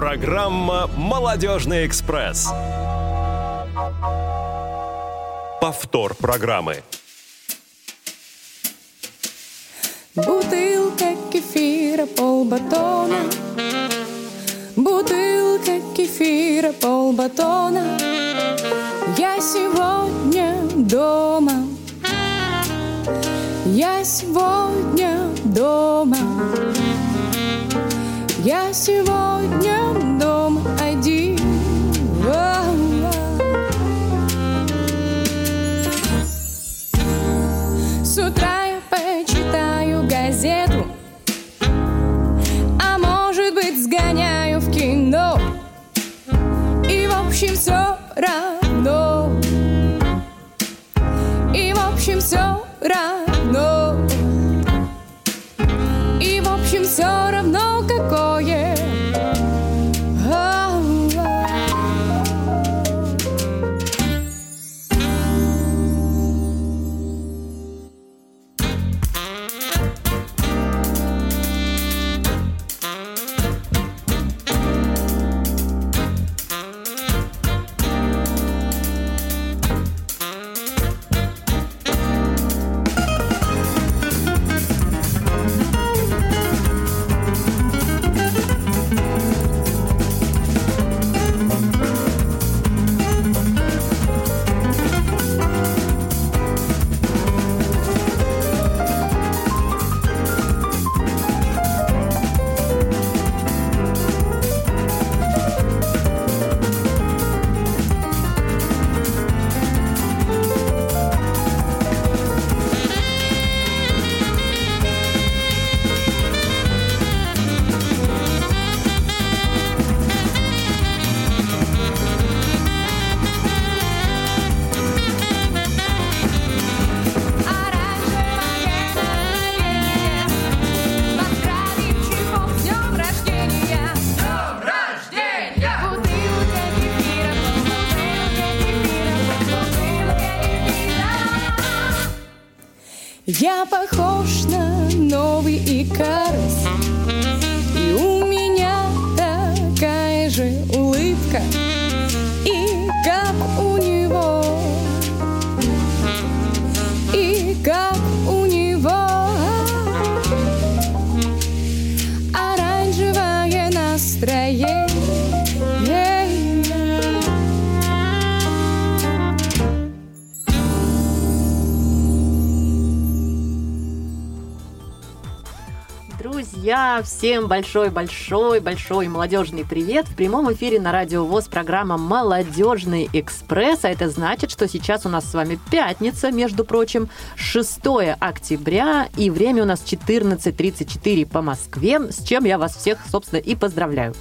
Программа «Молодежный экспресс». Повтор программы. Бутылка кефира, полбатона Бутылка кефира, полбатона Я сегодня дома Я сегодня дома Я сегодня всем большой-большой-большой молодежный привет. В прямом эфире на Радио ВОЗ программа «Молодежный экспресс». А это значит, что сейчас у нас с вами пятница, между прочим, 6 октября, и время у нас 14.34 по Москве, с чем я вас всех, собственно, и поздравляю.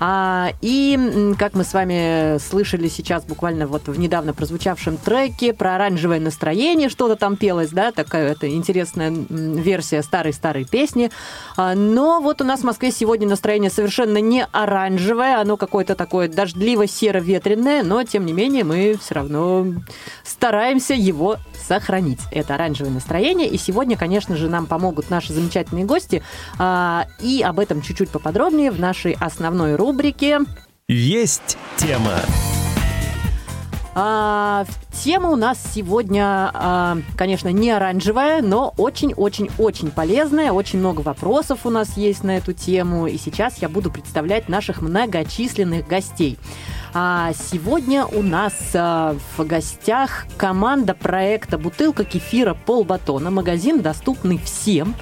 А, и, как мы с вами слышали сейчас буквально вот в недавно прозвучавшем треке про оранжевое настроение, что-то там пелось, да, такая это интересная версия старой-старой песни. А, но вот у нас в Москве сегодня настроение совершенно не оранжевое, оно какое-то такое дождливо-серо-ветреное, но, тем не менее, мы все равно стараемся его сохранить. Это оранжевое настроение. И сегодня, конечно же, нам помогут наши замечательные гости. А, И об этом чуть-чуть поподробнее в нашей основной рубрике. Есть тема. А, тема у нас сегодня, а, конечно, не оранжевая, но очень-очень-очень полезная. Очень много вопросов у нас есть на эту тему. И сейчас я буду представлять наших многочисленных гостей. А сегодня у нас а, в гостях команда проекта «Бутылка кефира полбатона». Магазин доступный всем.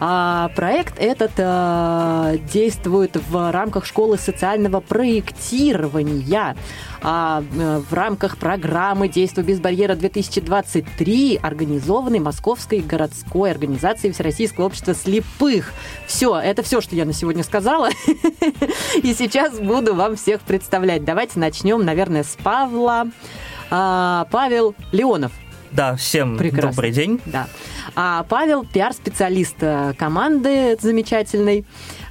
А проект этот а, действует в рамках школы социального проектирования. А, э, в рамках программы «Действуй без барьера 2023», организованной Московской городской организацией Всероссийского общества слепых. Все, это все, что я на сегодня сказала. И сейчас буду вам всех представлять. Давайте начнем, наверное, с Павла. А, Павел Леонов. Да, всем Прекрасно. добрый день. Да. А Павел пиар-специалист э, команды замечательной.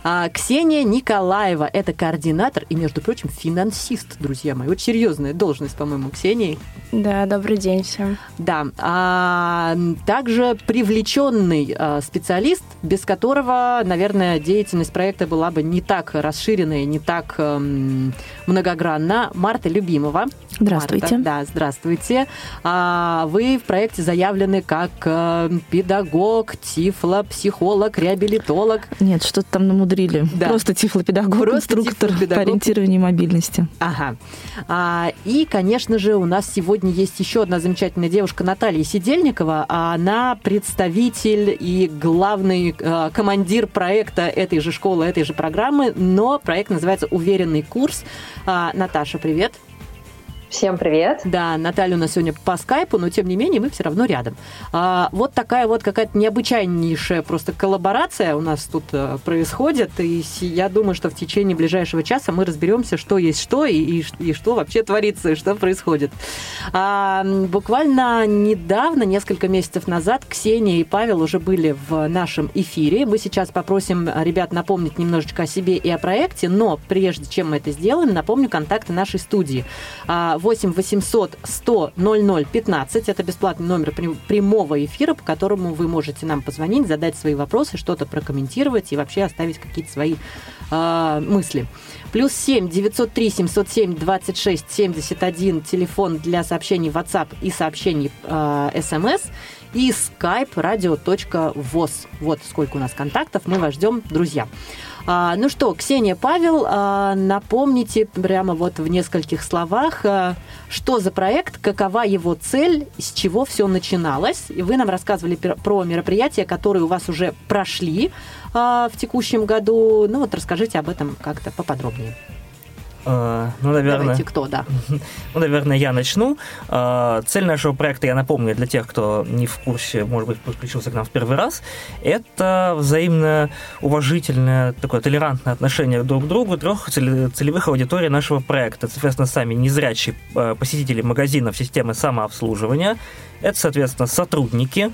А, Ксения Николаева – это координатор и, между прочим, финансист, друзья мои. Очень серьезная должность, по-моему, Ксении. Да, добрый день всем. Да. А, также привлеченный а, специалист, без которого, наверное, деятельность проекта была бы не так расширенная, не так эм, многогранна. Марта Любимова. Здравствуйте. Марта, да, здравствуйте. А, вы в проекте заявлены как э, педагог, тифло, психолог, реабилитолог. Нет, что-то там намудрили. Да. Просто тифлопедагог, Просто инструктор тифлопедагог. по ориентированию мобильности. Ага. А, и, конечно же, у нас сегодня есть еще одна замечательная девушка Наталья Сидельникова. А Она представитель и главный э, командир проекта этой же школы, этой же программы, но проект называется «Уверенный курс». А, Наташа, привет. Всем привет. Да, Наталья у нас сегодня по скайпу, но тем не менее мы все равно рядом. А, вот такая вот какая-то необычайнейшая просто коллаборация у нас тут э, происходит, и я думаю, что в течение ближайшего часа мы разберемся, что есть что и, и, и что вообще творится, и что происходит. А, буквально недавно, несколько месяцев назад, Ксения и Павел уже были в нашем эфире. Мы сейчас попросим ребят напомнить немножечко о себе и о проекте, но прежде чем мы это сделаем, напомню контакты нашей студии. А, 8 800 100 00 15. Это бесплатный номер прям- прямого эфира, по которому вы можете нам позвонить, задать свои вопросы, что-то прокомментировать и вообще оставить какие-то свои а, мысли. Плюс 7 903 707 26 71 телефон для сообщений WhatsApp и сообщений а, SMS и skype radio.voz. Вот сколько у нас контактов, мы вас ждем, друзья. А, ну что, Ксения, Павел, а, напомните прямо вот в нескольких словах, а, что за проект, какова его цель, с чего все начиналось. И вы нам рассказывали про мероприятия, которые у вас уже прошли в текущем году. Ну вот расскажите об этом как-то поподробнее. Э, Ну, наверное, Давайте, кто, да. ну, наверное, я начну. Э, Цель нашего проекта, я напомню, для тех, кто не в курсе, может быть, подключился к нам в первый раз, это взаимно уважительное, такое толерантное отношение друг к другу трех целе- целевых аудиторий нашего проекта. Это, соответственно, сами незрячие э, посетители магазинов системы самообслуживания. Это, соответственно, сотрудники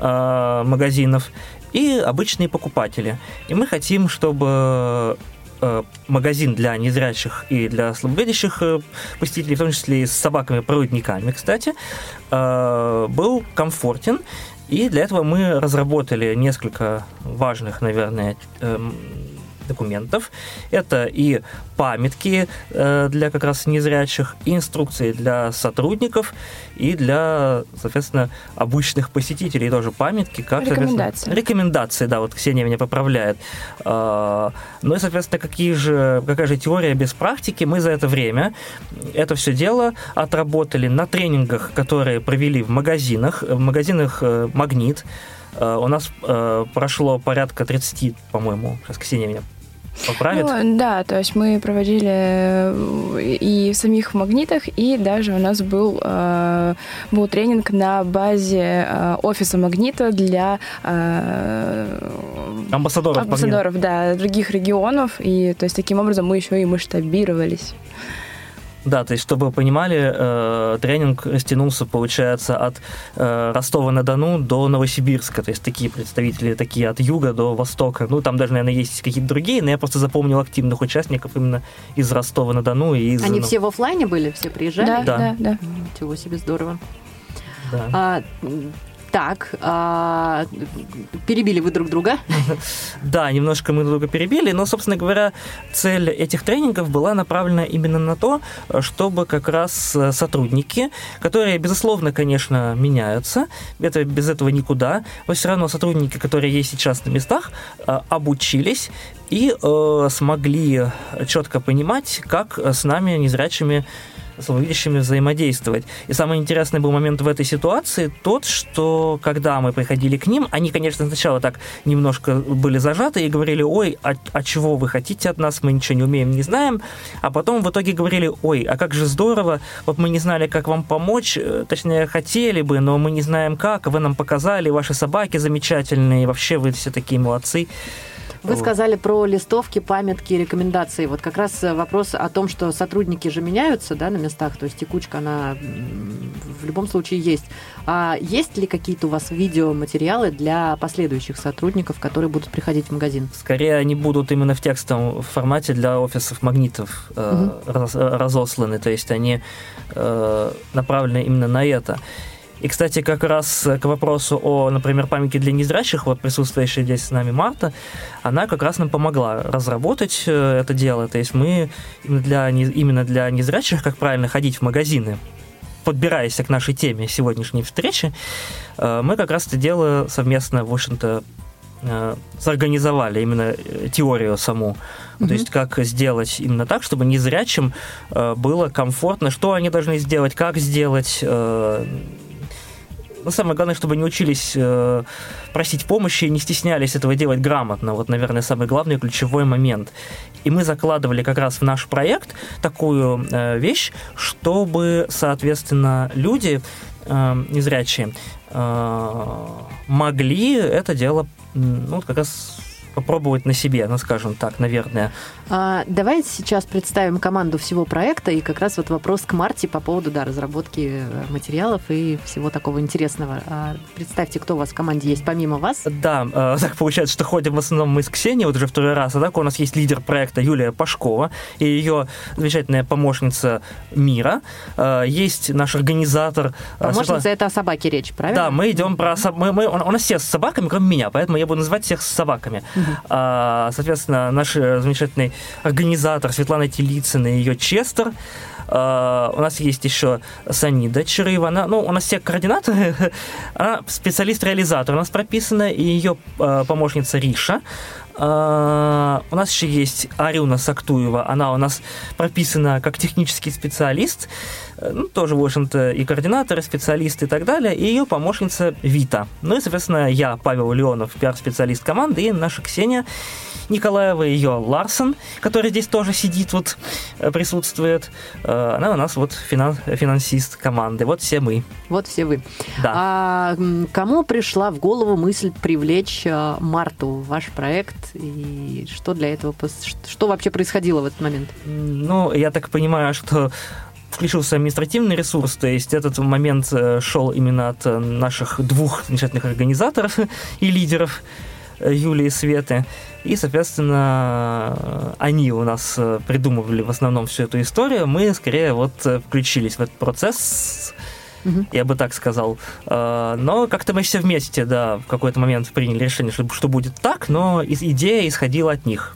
магазинов и обычные покупатели. И мы хотим, чтобы магазин для незрячих и для слабовидящих э, посетителей, в том числе и с собаками-проводниками, кстати, э, был комфортен. И для этого мы разработали несколько важных, наверное, документов. Это и памятки э, для как раз незрячих, и инструкции для сотрудников, и для, соответственно, обычных посетителей тоже памятки. Как, Рекомендации. Рекомендации, да, вот Ксения меня поправляет. А, Ну и, соответственно, какие же, какая же теория без практики? Мы за это время это все дело отработали на тренингах, которые провели в магазинах, в магазинах э, «Магнит». Э, У нас э, прошло порядка 30, по-моему, сейчас Ксения меня поправит. Ну, да, то есть мы проводили э, и в самих магнитах, и даже у нас был, э, был тренинг на базе э, офиса магнита для э, Амбассадоров «Магнита». амбассадоров, да, других регионов. И то есть таким образом мы еще и масштабировались. Да, то есть, чтобы вы понимали, э, тренинг растянулся, получается, от э, Ростова-на-Дону до Новосибирска. То есть такие представители, такие от юга до востока. Ну, там даже, наверное, есть какие-то другие, но я просто запомнил активных участников именно из Ростова-на-Дону и из... Они ну, все в оффлайне были, все приезжали? Да, Да. да, да. Ничего себе, здорово. да. А, так, а, перебили вы друг друга. Да, немножко мы друг друга перебили, но, собственно говоря, цель этих тренингов была направлена именно на то, чтобы как раз э, сотрудники, которые, безусловно, конечно, меняются, это без этого никуда, но все равно сотрудники, которые есть сейчас на местах, э, обучились и э, смогли четко понимать, как с нами, незрячими слабовидящими взаимодействовать. И самый интересный был момент в этой ситуации тот, что когда мы приходили к ним, они, конечно, сначала так немножко были зажаты и говорили, ой, а, а чего вы хотите от нас, мы ничего не умеем, не знаем. А потом в итоге говорили, ой, а как же здорово, вот мы не знали, как вам помочь, э, точнее, хотели бы, но мы не знаем как, вы нам показали, ваши собаки замечательные, вообще вы все такие молодцы. Вы Вот. сказали про листовки, памятки, рекомендации. Вот как раз э, вопрос о том, что сотрудники же меняются да, на местах, то есть текучка, она в любом случае есть. А есть ли какие-то у вас видеоматериалы для последующих сотрудников, которые будут приходить в магазин? Скорее, они будут именно в текстовом формате для офисов магнитов раз- э, разосланы, то есть они направлены именно на это. И, кстати, как раз к вопросу о, например, памятке для незрячих, вот присутствующая здесь с нами Марта, она как раз нам помогла разработать э, это дело. То есть мы для, именно для незрячих, как правильно ходить в магазины, подбираясь к нашей теме сегодняшней встречи, э, мы как раз это дело совместно, в общем-то, э, сорганизовали именно э, теорию саму. То есть как сделать именно так, чтобы незрячим э, было комфортно, что они должны сделать, как сделать. Но самое главное, чтобы они учились э, просить помощи и не стеснялись этого делать грамотно. Вот, наверное, самый главный ключевой момент. И мы закладывали как раз в наш проект такую э, вещь, чтобы, соответственно, люди э, незрячие э, могли это дело, ну, как раз попробовать на себе, ну, скажем так, наверное. А, давайте сейчас представим команду всего проекта и как раз вот вопрос к Марте по поводу да, разработки э, материалов и всего такого интересного. А, представьте, кто у вас в команде есть помимо вас. Да, э, так получается, что ходим в основном мы с Ксенией, вот уже второй раз, а так у нас есть лидер проекта Юлия Пашкова и ее замечательная помощница Мира. Э, Есть наш организатор Помощница Светлана- это о собаке речь, правильно? Да, мы идем про... соб- Мы, мы- у нас все с собаками, кроме меня, поэтому я буду называть всех с собаками. А, соответственно, наш э, организатор Светлана Телицына и ее Честер. А, у нас есть еще Санида Чарыева. Она, ну, у нас все координаторы. Она специалист-реализатор у нас прописана, и ее э, помощница Риша. А, у нас еще есть Арюна Сактуева. Она у нас прописана как технический специалист. Э, Ну, тоже, в общем-то, и координатор, и специалист, и так далее. И ее помощница Вита. Ну и, соответственно, я, Павел Леонов, пиар-специалист команды, и наша Ксения Николаева, ее Ларсон, который здесь тоже сидит, вот, э, присутствует. Э, Она у нас вот финан- финансист команды. Вот все мы. Вот все вы. Да. А кому пришла в голову мысль привлечь Марту в ваш проект и что для этого, что вообще происходило в этот момент? Ну, я так понимаю, что включился административный ресурс, то есть этот момент э, шел именно от э, наших двух замечательных организаторов и лидеров э, Юлии и Светы. И, соответственно, они у нас придумывали в основном всю эту историю. Мы скорее вот включились в этот процесс, Мгм. я бы так сказал. Э, Но как-то мы все вместе, да, в какой-то момент приняли решение, что, что будет так, но идея исходила от них.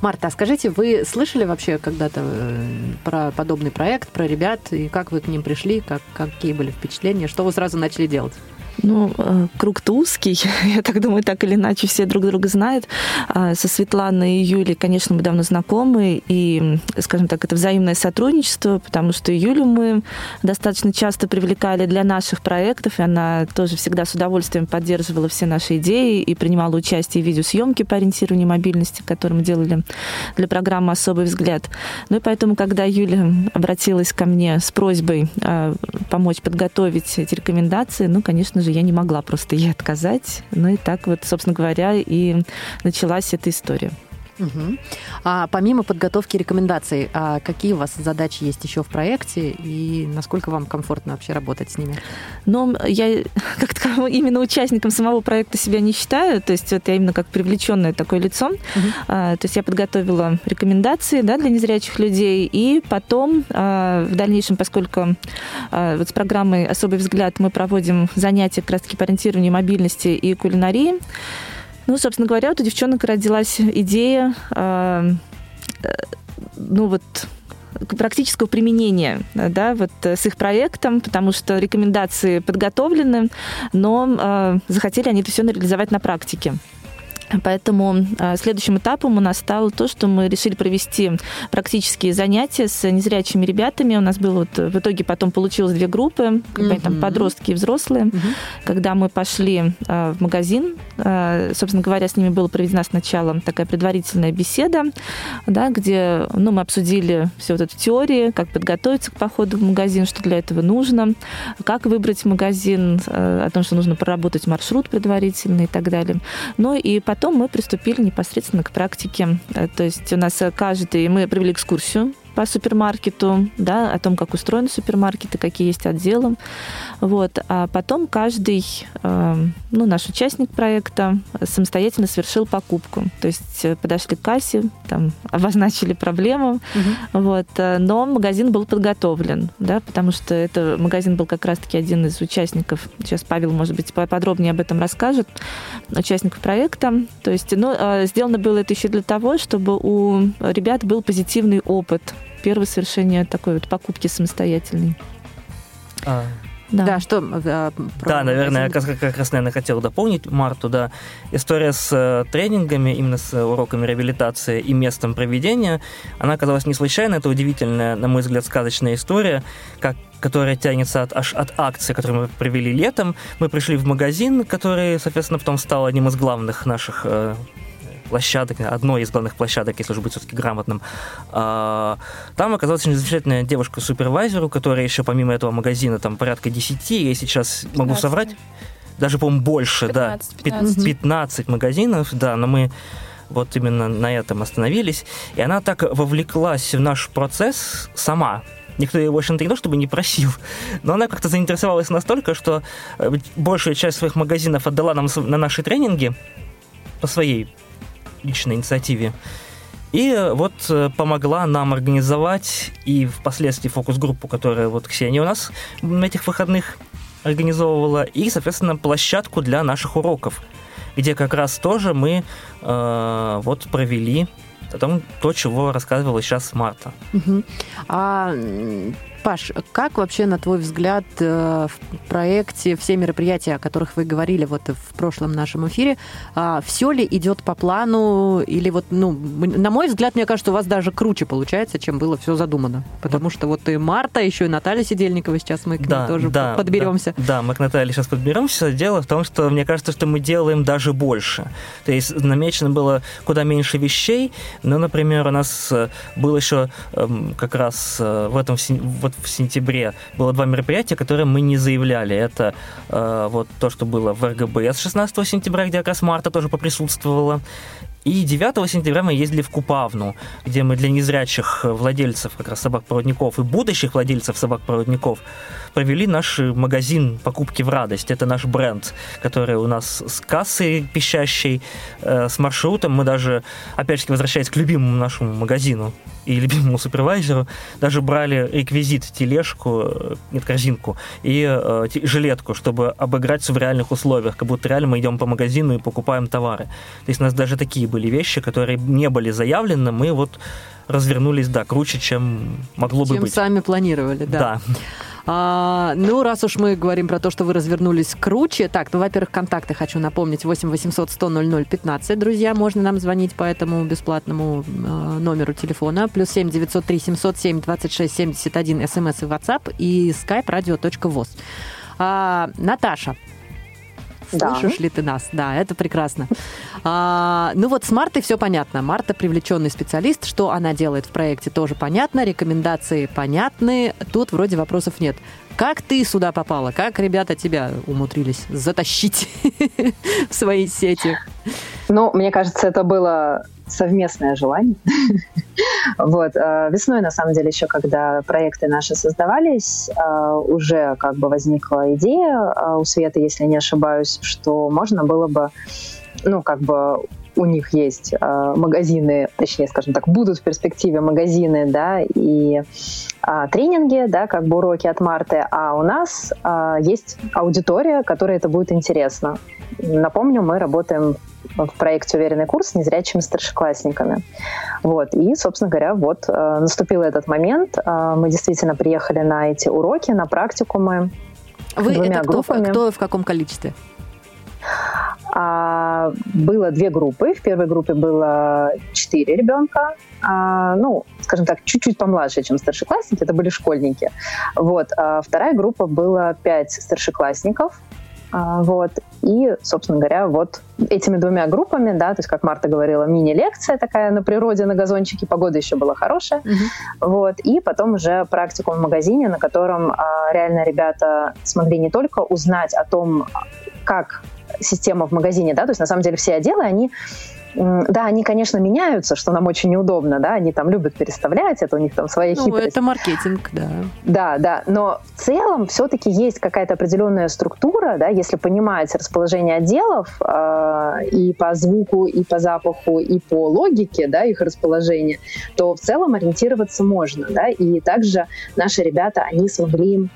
Марта, а скажите, вы слышали вообще когда-то э, про подобный проект, про ребят, и как вы к ним пришли, как, какие были впечатления, что вы сразу начали делать? Ну, э, круг-то узкий. Я так думаю, так или иначе все друг друга знают. А Со Светланой и Юлей, конечно, мы давно знакомы, и, скажем так, это взаимное сотрудничество, потому что Юлю мы достаточно часто привлекали для наших проектов, и она тоже всегда с удовольствием поддерживала все наши идеи и принимала участие в видеосъемке по ориентированию мобильности, которую мы делали для программы «Особый взгляд». Ну и поэтому, когда Юля обратилась ко мне с просьбой э, помочь подготовить эти рекомендации, ну, конечно же, я не могла просто ей отказать. Ну и так вот, собственно говоря, и началась эта история. Мгм. А помимо подготовки рекомендаций, а какие у вас задачи есть еще в проекте и насколько вам комфортно вообще работать с ними? Но я как таковым именно участником самого проекта себя не считаю, то есть вот я именно как привлеченное такое лицо. Мгм. А, то есть я подготовила рекомендации да, для незрячих людей, и потом а, в дальнейшем, поскольку а, вот с программой «Особый взгляд» мы проводим занятия как раз-таки по ориентированию мобильности и кулинарии, ну, собственно говоря, вот у девчонок родилась идея, а, э, ну вот практического применения да, вот, э, с их проектом, потому что рекомендации подготовлены, но э, захотели они это все реализовать на практике. Поэтому э, следующим этапом у нас стало то, что мы решили провести практические занятия с незрячими ребятами. У нас было вот, в итоге потом получилось две группы, как бы там подростки и взрослые. Когда мы пошли э, в магазин, э, собственно говоря, с ними была проведена сначала такая предварительная беседа, да, где ну, мы обсудили все вот эту теорию, как подготовиться к походу в магазин, что для этого нужно, как выбрать магазин, о том, что нужно проработать маршрут предварительно и так далее. Ну и потом потом мы приступили непосредственно к практике. Э, то есть у нас каждый... Мы провели экскурсию по супермаркету, да, о том, как устроены супермаркеты, какие есть отделы. Вот. А потом каждый, э, ну, наш участник проекта самостоятельно совершил покупку. То есть э, подошли к кассе, там, обозначили проблему, угу. вот, э, но магазин был подготовлен, да, потому что это магазин был как раз-таки один из участников. Сейчас Павел, может быть, подробнее об этом расскажет, участников проекта. То есть, ну, сделано было это еще для того, чтобы у ребят был позитивный опыт первое совершение такой вот покупки самостоятельной. А. Да. да, что? Да, да наверное, я как, как раз, наверное, хотел дополнить Марту, да. История с э, тренингами, именно с уроками реабилитации и местом проведения, она оказалась не случайно, это удивительная, на мой взгляд, сказочная история, как которая тянется от, аж от акции, которую мы провели летом. Мы пришли в магазин, который, соответственно, потом стал одним из главных наших э, площадок, одной из главных площадок, если уж быть все-таки грамотным. А, там оказалась очень замечательная девушка-супервайзер, у которой еще помимо этого магазина там порядка 10, я сейчас 15. могу соврать, даже, по-моему, больше, 15, да, 15. 15 магазинов, да, но мы вот именно на этом остановились. И она так вовлеклась в наш процесс сама, Никто ее, в общем-то, не то чтобы не просил, но она как-то заинтересовалась настолько, что э, большую часть своих магазинов отдала нам на наши тренинги по своей личной инициативе. И э, вот э, помогла нам организовать и впоследствии фокус-группу, которая вот Ксения у нас на этих выходных организовывала, и, соответственно, площадку для наших уроков, где как раз тоже мы э, вот провели о том, то, чего рассказывала сейчас Марта. Угу. А Паш, как вообще, на твой взгляд, э, в проекте все мероприятия, о которых вы говорили вот в прошлом нашем эфире, а, все ли идет по плану или вот, ну, на мой взгляд, мне кажется, у вас даже круче получается, чем было все задумано, потому что вот и Марта, еще и Наталья Сидельникова, сейчас мы к да, ней тоже да, подберемся. Да, да, мы к Наталье сейчас подберемся. Дело в том, что мне кажется, что мы делаем даже больше. То есть намечено было куда меньше вещей, но, например, у нас э, был еще эм, как раз э, в этом вот в сентябре было два мероприятия, которые мы не заявляли. Это э, вот то, что было в РГБС 16 сентября, где как раз Марта тоже поприсутствовала. И 9 сентября мы ездили в Купавну, где мы для незрячих владельцев как раз собак-проводников и будущих владельцев собак-проводников провели наш магазин покупки в радость. Это наш бренд, который у нас с кассой пищащей, э, с маршрутом. Мы даже, опять же, возвращаясь к любимому нашему магазину и любимому супервайзеру, даже брали реквизит, тележку, э, нет, корзинку и э, жилетку, чтобы обыграть в реальных условиях, как будто реально мы идем по магазину и покупаем товары. То есть у нас даже такие были вещи, которые не были заявлены, мы вот развернулись, да, круче, чем могло чем бы быть. Чем сами планировали, да. Да. А, ну, раз уж мы говорим про то, что вы развернулись круче, так, ну, во-первых, контакты хочу напомнить. 8 800 100 00 15, друзья, можно нам звонить по этому бесплатному э, номеру телефона. Плюс 7 903 707 26 71, смс и WhatsApp и skype radio.voz. А, Наташа, Слышишь да. ли ты нас? Да, это прекрасно. А, ну вот с Мартой все понятно. Марта привлеченный специалист. Что она делает в проекте, тоже понятно. Рекомендации понятны. Тут вроде вопросов нет. Как ты сюда попала? Как ребята тебя умудрились затащить в свои сети? Ну, мне кажется, это было совместное желание. вот. Э, весной, на самом деле, еще когда проекты наши создавались, э, уже как бы возникла идея э, у Светы, если не ошибаюсь, что можно было бы, ну, как бы у них есть э, магазины, точнее, скажем так, будут в перспективе магазины, да, и э, тренинги, да, как бы уроки от Марты, а у нас э, есть аудитория, которой это будет интересно. Напомню, мы работаем в проекте «Уверенный курс» незрячими старшеклассниками. Вот. И, собственно говоря, вот э, наступил этот момент. Э, мы действительно приехали на эти уроки, на практикумы. Вы двумя это кто, группами. кто в каком количестве? А, было две группы. В первой группе было четыре ребенка, а, ну, скажем так, чуть-чуть помладше, чем старшеклассники, это были школьники. Вот. А вторая группа была пять старшеклассников, а, вот. И, собственно говоря, вот этими двумя группами, да, то есть, как Марта говорила, мини-лекция такая на природе, на газончике, погода еще была хорошая, mm-hmm. вот, и потом уже практику в магазине, на котором а, реально ребята смогли не только узнать о том, как система в магазине, да, то есть на самом деле все отделы, они да, они, конечно, меняются, что нам очень неудобно, да, они там любят переставлять, это у них там свои ну, хитрости. это маркетинг, да. Да, да, но в целом все-таки есть какая-то определенная структура, да, если понимать расположение отделов э, и по звуку, и по запаху, и по логике, да, их расположения, то в целом ориентироваться можно, да, и также наши ребята, они смогли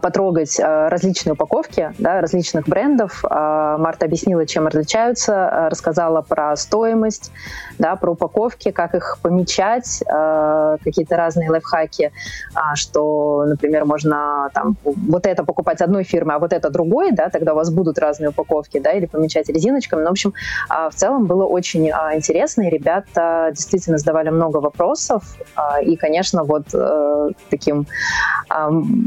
потрогать э, различные упаковки да, различных брендов. Э, Марта объяснила, чем различаются, рассказала про стоимость, да, про упаковки, как их помечать, какие-то разные лайфхаки, а, что, например, можно там, вот это покупать одной фирмы, а вот это другой, да, тогда у вас будут разные упаковки, да, или помечать резиночками. Ну, в общем, в целом было очень интересно, и ребята действительно задавали много вопросов, и, конечно, вот таким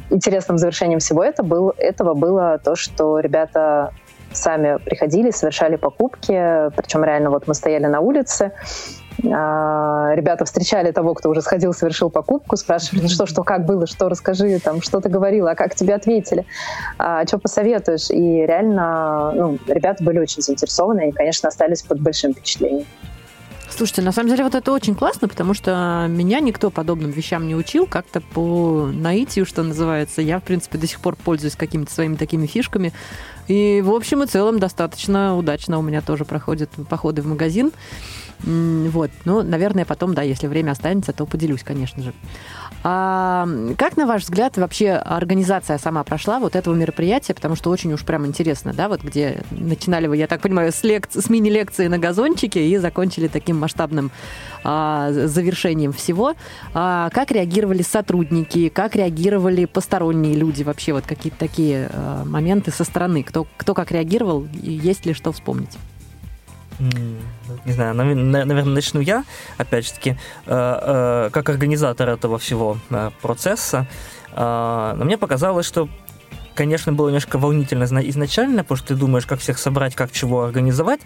интересным интересным завершением всего это был, этого было то, что ребята сами приходили, совершали покупки, причем реально вот мы стояли на улице, а, ребята встречали того, кто уже сходил, совершил покупку, спрашивали, ну что, что, как было, что, расскажи, там, что ты говорила, а как тебе ответили, а, что посоветуешь. И реально, ну, ребята были очень заинтересованы и, конечно, остались под большим впечатлением. Слушайте, на самом деле вот это очень классно, потому что меня никто подобным вещам не учил, как-то по наитию, что называется. Я, в принципе, до сих пор пользуюсь какими-то своими такими фишками. И, в общем и целом, достаточно удачно у меня тоже проходят походы в магазин. Вот. Ну, наверное, потом, да, если время останется, то поделюсь, конечно же. А как, на ваш взгляд, вообще организация сама прошла вот этого мероприятия? Потому что очень уж прям интересно, да, вот где начинали вы, я так понимаю, с, лек... с мини-лекции на газончике и закончили таким масштабным а, завершением всего. А, как реагировали сотрудники? Как реагировали посторонние люди? Вообще вот какие-то такие а, моменты со стороны? Кто, кто как реагировал? Есть ли что вспомнить? Не знаю, наверное, начну я, опять же таки, э, э, как организатор этого всего э, процесса. Но мне показалось, что конечно, было немножко волнительно изначально, потому что ты думаешь, как всех собрать, как чего организовать,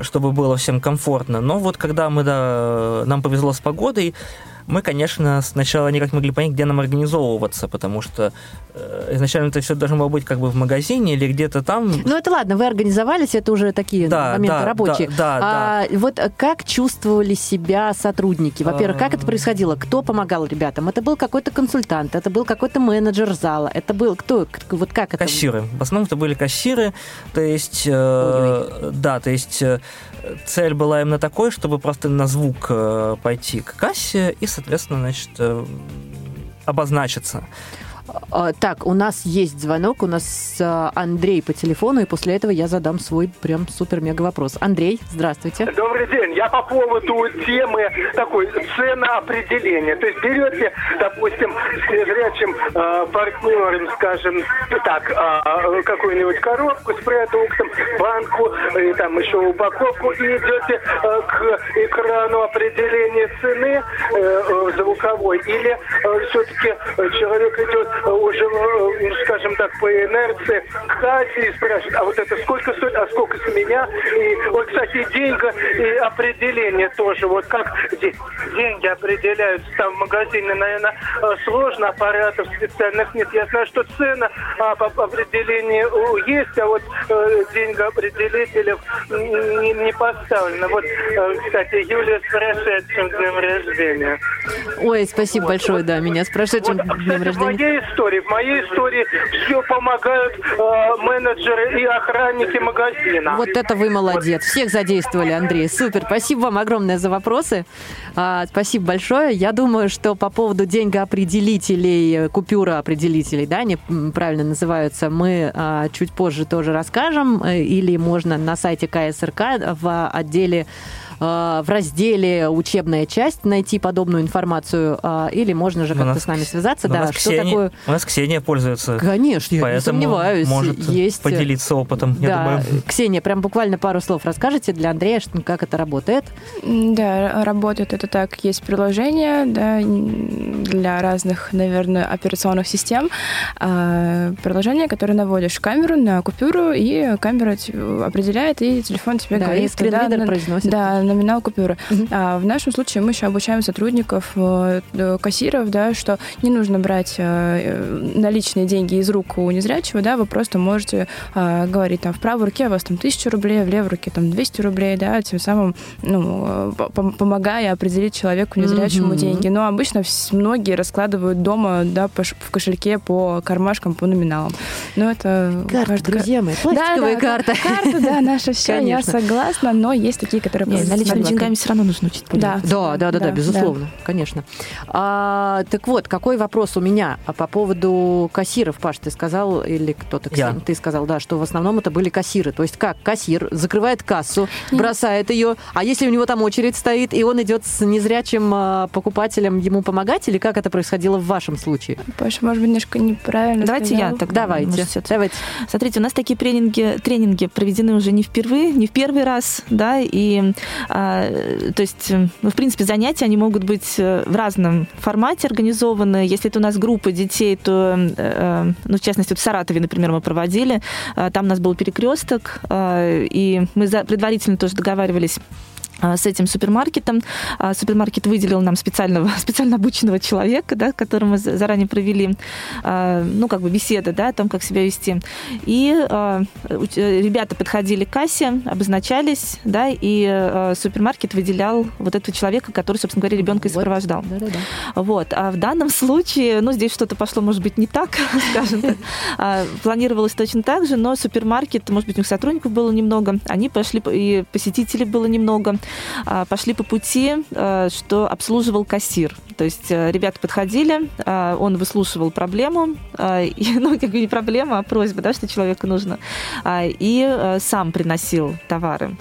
чтобы было всем комфортно. Но вот когда мы, да, нам повезло с погодой, мы, конечно, сначала никак не могли понять, где нам организовываться, потому что э, изначально это все должно было быть как бы в магазине или где-то там. Ну это ладно, вы организовались, это уже такие да, моменты да, рабочие. Да, да, а, да. Вот как чувствовали себя сотрудники? Во-первых, как это происходило? Кто помогал ребятам? Это был какой-то консультант, это был какой-то менеджер зала, это был кто? Вот как это? Кассиры. В основном это были кассиры, то есть, э, да, то есть э, цель была именно такой, чтобы просто на звук э, пойти к кассе и, соответственно, значит, э, обозначиться. А, так, у нас есть звонок, у нас а, Андрей по телефону, и после этого я задам свой прям супер-мега вопрос. Андрей, здравствуйте. Добрый день. Я по поводу темы такой ценоопределения. То есть берете, допустим, с незрячим э, партнером, скажем, так, э, какую-нибудь коробку с продуктом, банку, и там еще упаковку, и идете э, к экрану определения цены э, звуковой, или э, все-таки человек идет уже, ну, скажем так, по инерции к кассе и спрашивают, а вот это сколько стоит, а сколько с меня? И вот, кстати, деньга и определение тоже. Вот как деньги определяются там в магазине, наверное, сложно, аппаратов специальных нет. Я знаю, что цена а, по определению есть, а вот э, деньгоопределителев не, не поставлено. Вот, э, кстати, Юлия с прошедшим днем рождения. Ой, спасибо вот, большое, вот, да, меня с прошедшим вот, днем кстати, рождения истории. В моей истории все помогают э, менеджеры и охранники магазина. Вот это вы молодец. Всех задействовали, Андрей. Супер. Спасибо вам огромное за вопросы. А, спасибо большое. Я думаю, что по поводу деньгоопределителей, купюроопределителей, да, они правильно называются, мы а, чуть позже тоже расскажем. Э, или можно на сайте КСРК в отделе в разделе «Учебная часть» найти подобную информацию, э, или можно же как-то с нами связаться. Да, что Ксения, такое... У нас Ксения пользуется. Конечно, я не сомневаюсь. может есть... поделиться опытом, да. я думаю. Ксения, прям буквально пару слов расскажете для Андрея, как это работает? Да, работает это так. Есть приложение да, для разных, наверное, операционных систем. А, приложение, которое наводишь камеру на купюру, и камера определяет, и телефон тебе да, говорит, и скринридер да, произносит. Да, номинал купюры. Угу. А в нашем случае мы еще обучаем сотрудников, э, кассиров, да, что не нужно брать э, наличные деньги из рук у незрячего, да, вы просто можете говорить там в правой руке у вас там тысяча рублей, в левой руке там 200 рублей, да, тем самым ну, помогая определить человеку незрячему mm-hmm. деньги. Но обычно многие раскладывают дома, да, в кошельке по кармашкам, по номиналам. Но это... Карта, каждый... друзья мои, пластиковая да, карта. Карта, да, наша все, я согласна, но есть такие, которые... Нет, наличными деньгами все равно нужно учить Да, да, да, да, да, безусловно, конечно. А, так вот, какой вопрос у меня по поводу кассиров, Паш, ты сказал, или кто-то, ты сказал, да, что в основном это были кассиры. То есть как кассир закрывает кассу, бросает ее, а если у него там очередь стоит, и он идет с незрячим а, покупателем ему помогать, или как это происходило в вашем случае? Паша, может быть, немножко неправильно Давайте сказала. я так. Давайте. Давайте. Смотрите, у нас такие тренинги, тренинги проведены уже не впервые, не в первый раз, да, и а, то есть, ну, в принципе, занятия, они могут быть э, в разном формате организованы. Если это у нас группа детей, то, э, э, ну, в частности, в Саратове, например, мы проводили, там у нас был перекресток, и мы предварительно тоже договаривались а, с этим супермаркетом. А, супермаркет выделил нам специального, специально обученного человека, да, которого мы заранее провели, а, ну, как бы беседы, да, о том, как себя вести. И э, ребята подходили к кассе, обозначались, да, и супермаркет выделял вот этого человека, который, собственно говоря, ребенка и сопровождал. Да, да, да. Вот. А в данном случае, ну, здесь что-то пошло, может быть, не так, скажем так. Планировалось точно так же, но супермаркет, может быть, у них сотрудников было немного, они пошли, и посетителей было немного. А, пошли по пути, а, что обслуживал кассир. То есть э, ребята подходили, а, он выслушивал проблему, ну, как бы не проблема, а просьба, да, что человеку нужно, и э, сам приносил товары.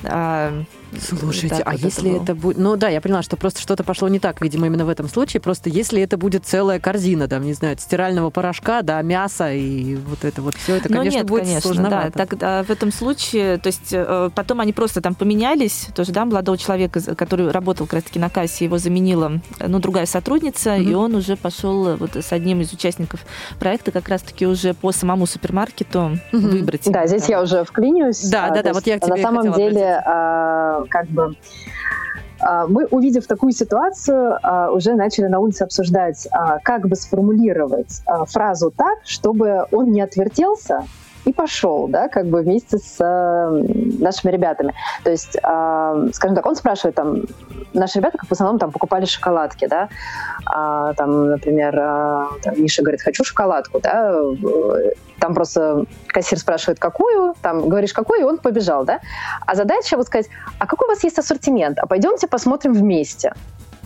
Слушайте, так а вот если это, это будет... Ну да, я поняла, что просто что-то пошло не так, видимо, именно в этом случае. Просто если это будет целая корзина, там, не знаю, стирального порошка, да, мяса и вот это вот все, это, ну, конечно, нет, будет конечно, сложновато. Да, так, в этом случае, то есть э, потом они просто там поменялись, тоже, да, молодого человека, который работал как раз-таки на кассе, его заменила, ну, другая сотрудница, mm-hmm. и он уже пошел вот с одним из участников проекта как раз-таки уже по самому супермаркету mm-hmm. выбрать. Да, здесь я уже вклинюсь. Да, да, да, вот я к тебе На самом деле, как бы а, мы, увидев такую ситуацию, уже начали на улице обсуждать, как бы сформулировать фразу так, чтобы он не отвертелся и пошел, да, как бы вместе с нашими ребятами. То есть, скажем так, он спрашивает, там, наши ребята, как в основном, там, покупали шоколадки, да, там, например, там, Миша говорит, хочу шоколадку, да, там просто кассир спрашивает, какую, там говоришь, какую, и он побежал, да? А задача вот сказать, а какой у вас есть ассортимент? А пойдемте посмотрим вместе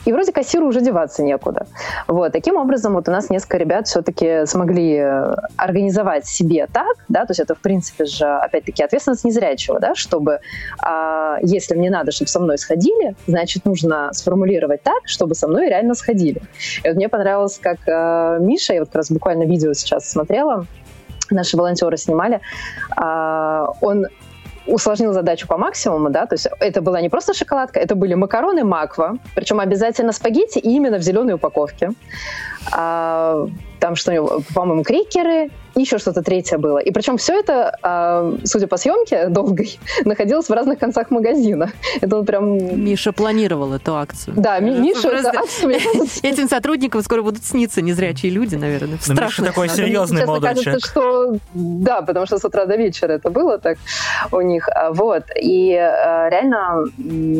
и вроде кассиру уже деваться некуда. Вот. Таким образом, вот у нас несколько ребят все-таки смогли организовать себе так, да, то есть это, в принципе же, опять-таки, ответственность незрячего, да, чтобы, а, если мне надо, чтобы со мной сходили, значит, нужно сформулировать так, чтобы со мной реально сходили. И вот мне понравилось, как а, Миша, я вот как раз буквально видео сейчас смотрела, наши волонтеры снимали, а, он усложнил задачу по максимуму, да, то есть это была не просто шоколадка, это были макароны маква, причем обязательно спагетти и именно в зеленой упаковке. А, там что, по-моему, крикеры, еще что-то третье было. И причем все это, а, судя по съемке долгой, находилось в разных концах магазина. Это он прям... Миша планировал эту акцию. Да, Миша эту акцию... Этим сотрудникам скоро будут сниться незрячие люди, наверное. Страшно. такой серьезный молодой человек. что... Да, потому что с утра до вечера это было так у них. А, вот. И реально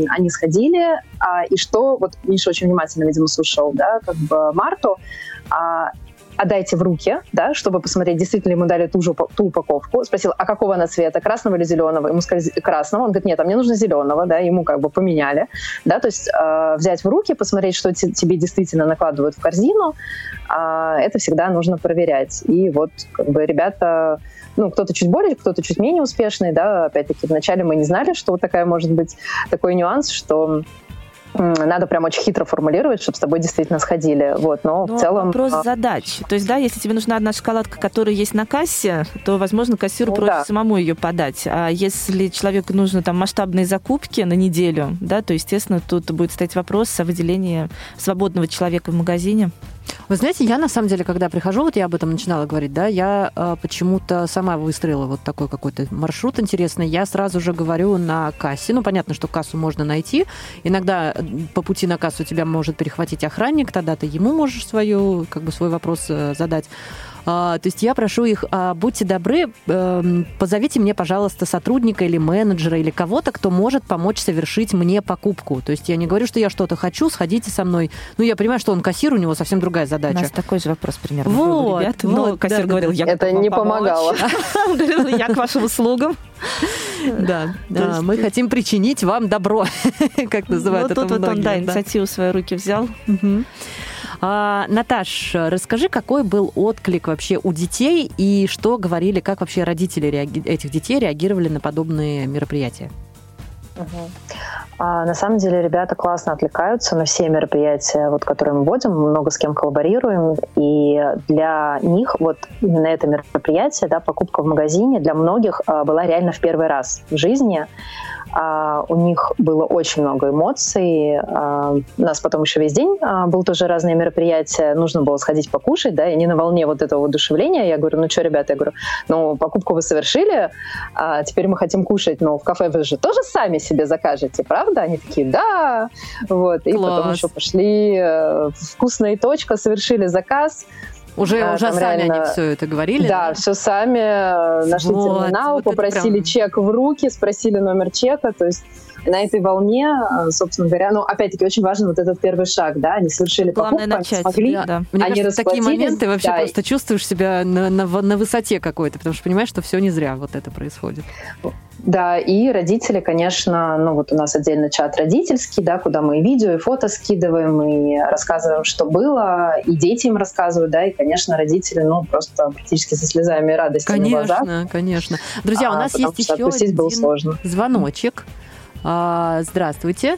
они сходили, и что... Вот Миша очень внимательно, видимо, слушал, да, как бы Марту, отдайте в руки, да, чтобы посмотреть, действительно ему дали ту же ту упаковку. Спросил, а какого она цвета, красного или зеленого? Ему сказали, красного. Он говорит, нет, а мне нужно зеленого, да, ему как бы поменяли, да, то есть э, взять в руки, посмотреть, что тебе действительно накладывают в корзину, э, это всегда нужно проверять. И вот как бы ребята ну, кто-то чуть более, кто-то чуть менее успешный, да, опять-таки, вначале мы не знали, что вот такая может быть такой нюанс, что надо прям очень хитро формулировать, чтобы с тобой действительно сходили. Вот, но, но в целом... Вопрос а, задач. То есть, да, если тебе нужна одна шоколадка, которая есть на кассе, то, возможно, кассиру ну, проще да. самому ее подать. А если человеку нужны там масштабные закупки на неделю, да, то, естественно, тут будет стоять вопрос о выделении свободного человека в магазине. Вы знаете, я на самом деле, когда прихожу, вот я об этом начинала говорить, да, я э, почему-то сама выстроила вот такой какой-то маршрут интересный. Я сразу же говорю на кассе. Ну, понятно, что кассу можно найти. Иногда по пути на кассу тебя может перехватить охранник, тогда ты ему можешь свою, как бы свой вопрос э, задать. А, то есть я прошу их, а, будьте добры, эм, позовите мне, пожалуйста, сотрудника или менеджера или кого-то, кто может помочь совершить мне покупку. То есть я не говорю, что я что-то хочу, сходите со мной. Ну, я понимаю, что он кассир, у него совсем другая задача. У нас такой же вопрос примерно. Вот, ребята, вот, но кассир да, говорил, я Это не помогало. Говорил, Я к вашим услугам. Да, да, мы хотим причинить вам добро, как называют Ну, это тут вот он, да. инициативу в свои руки взял. А, Наташ, расскажи, какой был отклик вообще у детей и что говорили, как вообще родители реаги- этих детей реагировали на подобные мероприятия? Мгм. А, на самом деле ребята классно отвлекаются на все мероприятия, вот, которые мы вводим, много с кем коллаборируем, и для них вот именно это мероприятие, да, покупка в магазине для многих а, была реально в первый раз в жизни. А, у них было очень много эмоций. А, у нас потом еще весь день а, был тоже разные мероприятия. Нужно было сходить покушать, да, и они на волне вот этого воодушевления. Я говорю, ну что, ребята, я говорю, ну, покупку вы совершили, а теперь мы хотим кушать, но в кафе вы же тоже сами себе закажете, правда? Они такие, да. Вот. И Класс. потом еще пошли э, вкусная точка, совершили заказ. Уже, Да, уже сами реально- они все это говорили? Да, все сами э, нашли Вот, терминал, вот попросили прям- чек в руки, спросили номер чека, то есть на этой волне, э, собственно говоря, ну, опять-таки, очень важен вот этот первый шаг, да, они совершили Главное покупку, начать. смогли, Да, да. Мне Они кажется, такие моменты вообще да. просто чувствуешь себя на, на, на высоте какой-то, потому что понимаешь, что все не зря вот это происходит. Да, и родители, конечно, ну вот у нас отдельно чат родительский, да, куда мы и видео, и фото скидываем, и рассказываем, что было, и дети им рассказывают, да, и, конечно, родители, ну, просто практически со слезами радости на глазах. Конечно, конечно. Друзья, у А, нас потому есть еще один сложно. звоночек. А, здравствуйте.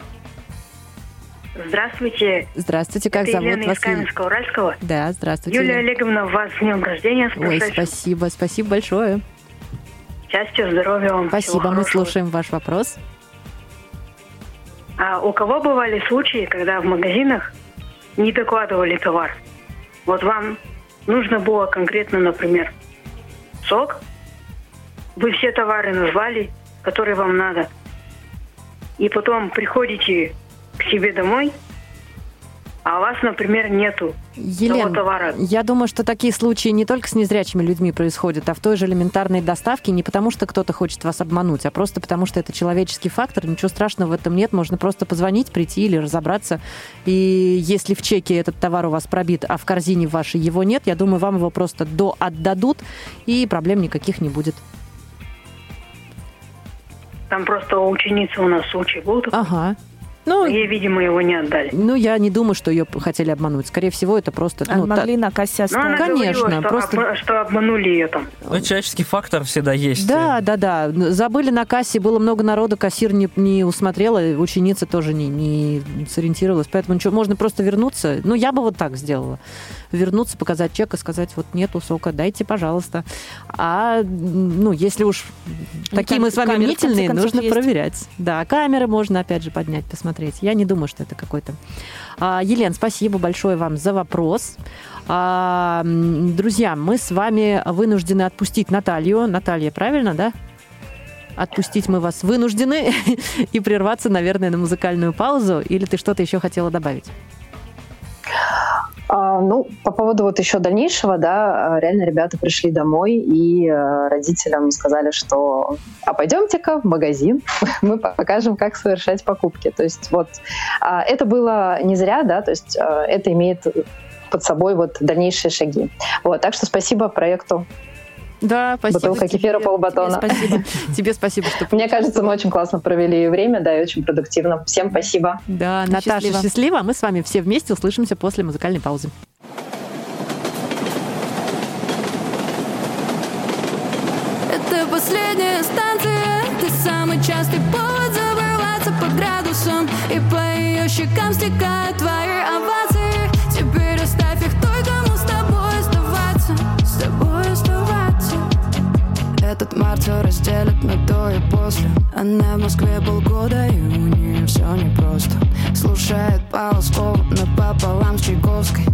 Здравствуйте. Здравствуйте, как Это зовут Елена вас? из Каменска-Уральского. Да, здравствуйте. Юлия Елена. Олеговна, вас с днем рождения. С Ой, спасибо, спасибо большое. Счастья, здоровья вам. Спасибо, мы слушаем ваш вопрос. А у кого бывали случаи, когда в магазинах не докладывали товар? Вот вам нужно было конкретно, например, сок. Вы все товары назвали, которые вам надо. И потом приходите к себе домой, а у вас, например, нету Елена, товара. я думаю, что такие случаи не только с незрячими людьми происходят, а в той же элементарной доставке не потому, что кто-то хочет вас обмануть, а просто потому, что это человеческий фактор. Ничего страшного в этом нет. Можно просто позвонить, прийти или разобраться. И если в чеке этот товар у вас пробит, а в корзине вашей его нет, я думаю, вам его просто до отдадут, и проблем никаких не будет. Там просто у ученицы у нас случай был. такой. Ага. Ну, Ей, видимо, его не отдали. ну, я не думаю, что ее хотели обмануть. Скорее всего, это просто... А ну, та- могли на кассе Но она. Конечно, говорила, что, просто- обма- что обманули ее там. Ну, человеческий фактор всегда есть. Да, да, да. Забыли на кассе, было много народу, кассир не, не усмотрела, ученица тоже не, не сориентировалась. Поэтому ничего, можно просто вернуться. Ну, я бы вот так сделала. Вернуться, показать чек и сказать, вот нету сока, дайте, пожалуйста. А, ну, если уж такие кам- мы с вами мнительные, нужно есть. проверять. Да, камеры можно, опять же, поднять, посмотреть. Я не думаю, что это какой-то... А, Елен, спасибо большое вам за вопрос. А, друзья, мы с вами вынуждены отпустить Наталью. Наталья, правильно, да? Отпустить мы вас вынуждены и прерваться, наверное, на музыкальную паузу. Или ты что-то еще хотела добавить? А, ну, по поводу вот еще дальнейшего, да, а, реально ребята пришли домой и э, родителям сказали, что а пойдемте-ка в магазин, мы покажем, как совершать покупки. То есть вот а, это было не зря, да, то есть а, это имеет под собой вот дальнейшие шаги. Вот, так что спасибо проекту Да, спасибо. «Бутылка кефира, полбатона». Тебе спасибо. Тебе спасибо, что Мне кажется, мы очень классно провели время, да, и очень продуктивно. Всем спасибо. Да, Наташа, Счастливо. счастливо. Мы с вами все вместе услышимся после музыкальной паузы. Это последняя станция Ты самый частый повод забываться по градусам И по ее щекам стекают твои Все разделит на до и после. Она в Москве полгода и у нее все непросто. Слушает Полоскова напополам с Чайковской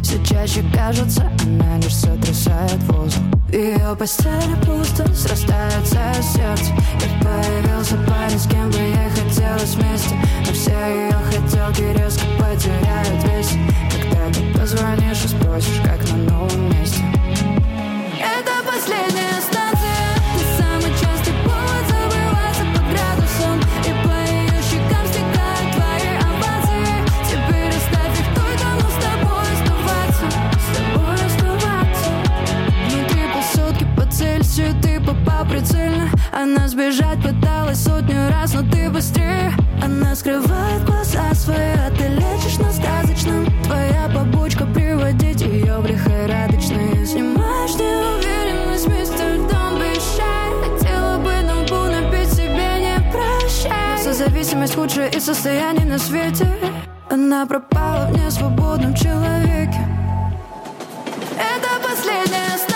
Все чаще кажется Она лишь сотрясает воздух. В ее постели пусто, срастается сердце. И появился парень, с кем бы ей хотелось вместе. Но все ее хотелки резко потеряют весь. Когда ты позвонишь и спросишь, как на новом месте. Это последняя попал прицельно Она сбежать пыталась сотню раз, но ты быстрее. Она скрывает глаза свои, а ты лечишь на сказочном. Твоя побочка приводить ее в лихорадочные Снимаешь неуверенность, мистер, be shy Хотела бы на лбу напить себе не прощай. Созависимость худшее из состояний на свете. Она пропала в несвободном человеке. Это последняя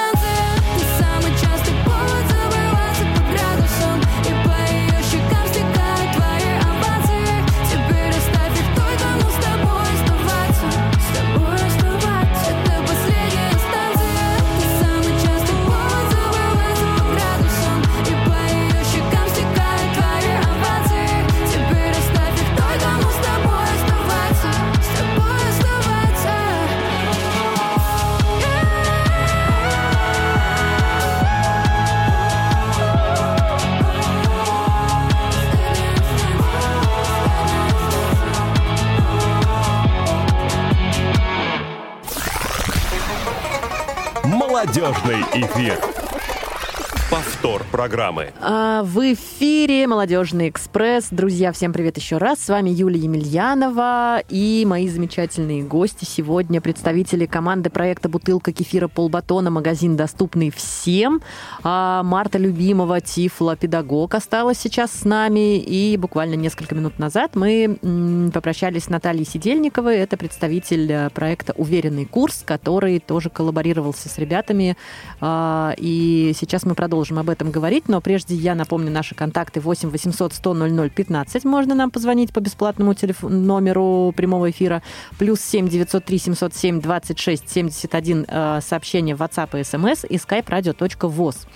Молодежный эфир. Повтор программы. А, в эфире «Молодежный экспресс». Друзья, всем привет еще раз. С вами Юлия Емельянова и мои замечательные гости. Сегодня представители команды проекта «Бутылка кефира полбатона», магазин доступный всем. А, Марта Любимова, Тифла, педагог, осталась сейчас с нами. И буквально несколько минут назад мы попрощались с Натальей Сидельниковой. Это представитель э, проекта «Уверенный курс», который тоже коллаборировался с ребятами. А, И сейчас мы продолжим об этом говорить, но прежде я напомню наши контакты 8 800 100 00 15. Можно нам позвонить по бесплатному телефону, номеру прямого эфира. Плюс 7 903 707 26 71 э, сообщение в WhatsApp и SMS и skype radio.voz.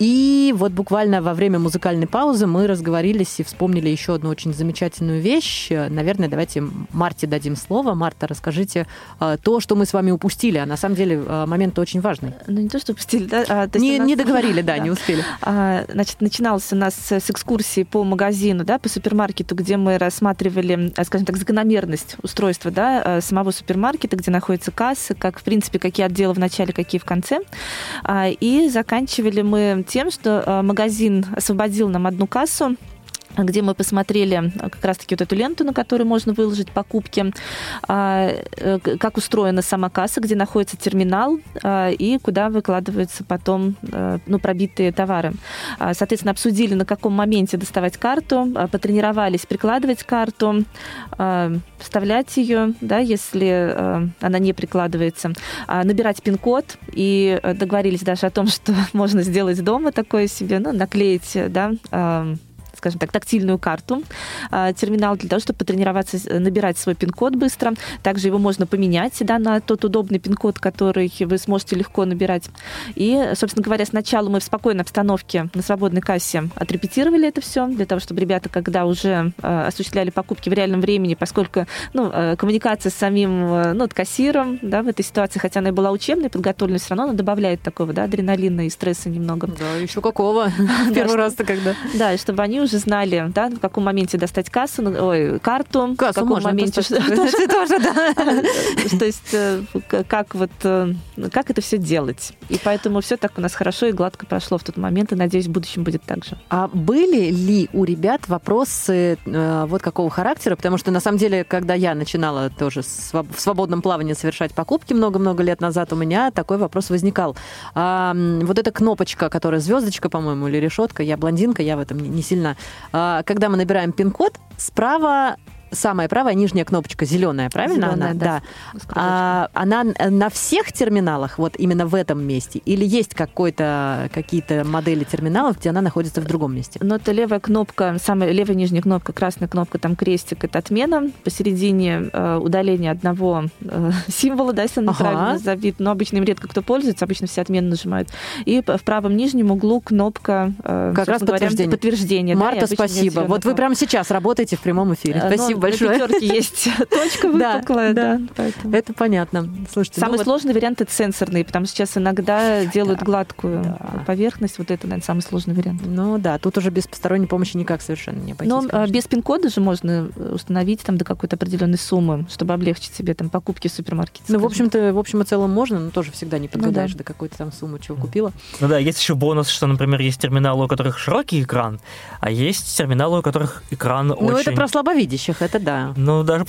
И вот буквально во время музыкальной паузы мы разговорились и вспомнили еще одну очень замечательную вещь. Наверное, давайте Марте дадим слово. Марта, расскажите э, то, что мы с вами упустили. А на самом деле э, момент очень важный. Ну, не то, что пустили, да? а, то Не, нас- не договорили, да, не успели. А, Значит, начиналось у нас с экскурсии по магазину, да, по супермаркету, где мы рассматривали, а, скажем так, закономерность устройства, да, самого супермаркета, где находятся кассы, как, в принципе, какие отделы в начале, какие в конце. А, И заканчивали мы тем, что а, магазин освободил нам одну кассу, где мы посмотрели а, как раз-таки вот эту ленту, на которую можно выложить покупки, а, э, как устроена сама касса, где находится терминал а, и куда выкладываются потом э, ну, пробитые товары. Соответственно, обсудили, на каком моменте доставать карту, потренировались прикладывать карту, вставлять ее, да, если э, она не прикладывается, набирать пин-код и договорились даже о том, что можно сделать дома такое себе, ну, наклеить, да, скажем так, тактильную карту, а, терминал для того, чтобы потренироваться, набирать свой пин-код быстро. Также его можно поменять да, на тот удобный пин-код, который вы сможете легко набирать. И, собственно говоря, сначала мы в спокойной обстановке на свободной кассе отрепетировали это все, для того, чтобы ребята, когда уже э, осуществляли покупки в реальном времени, поскольку ну, э, коммуникация с самим ну, кассиром да, в этой ситуации, хотя она и была учебной, подготовленной, все равно она добавляет такого да, адреналина и стресса немного. Да, еще какого? Первый раз-то когда. Да, и чтобы они уже знали, да, в каком моменте достать кассу, ну, ой, карту, в Кассу каком можно моменте... что- Тоже, да. То есть э, как вот э, как это все делать. И поэтому все так у нас хорошо и гладко прошло в тот момент, и надеюсь, в будущем будет так же. А были ли у ребят вопросы э, вот какого характера? Потому что, на самом деле, когда я начинала тоже в свободном плавании совершать покупки много-много лет назад, у меня такой вопрос возникал. А, вот эта кнопочка, которая звездочка, по-моему, или решетка, я блондинка, я в этом не. А, когда мы набираем пин-код, справа самая правая нижняя кнопочка зеленая, правильно Зелёная, она? да. А, она на всех терминалах, вот именно в этом месте, или есть какой-то какие-то модели терминалов, где она находится в другом месте? Но это левая кнопка, самая левая нижняя кнопка, красная кнопка, там крестик, это отмена. Посередине э, удаление одного э, символа, да, если он Ага. правильно забит. Но обычно им редко кто пользуется, обычно все отмены нажимают. И в правом нижнем углу кнопка э, Как раз говоря, подтверждение. подтверждение. да, Марта, нет спасибо. Вот вы прямо сейчас работаете в прямом эфире. Э, Спасибо на большое. пятерке есть точка выпуклая, да. да. поэтому. Это понятно. Слушайте, ну Самый вот- сложный вариант это сенсорный, потому что сейчас иногда делают Да. гладкую Да. поверхность. Вот это, наверное, самый сложный вариант. Ну да, тут уже без посторонней помощи никак совершенно не обойтись. Но а, конечно. без пин-кода же можно э, установить там до какой-то определенной суммы, чтобы облегчить себе там покупки в супермаркете. Ну, в общем-то, в общем и целом можно, но тоже всегда не подгадаешь да. до какой-то там суммы, чего купила. Ну да, есть еще бонус, что, например, есть терминалы, у которых широкий экран, а есть терминалы, у которых экран Ну, очень... это про слабовидящих, это да. Ну, даже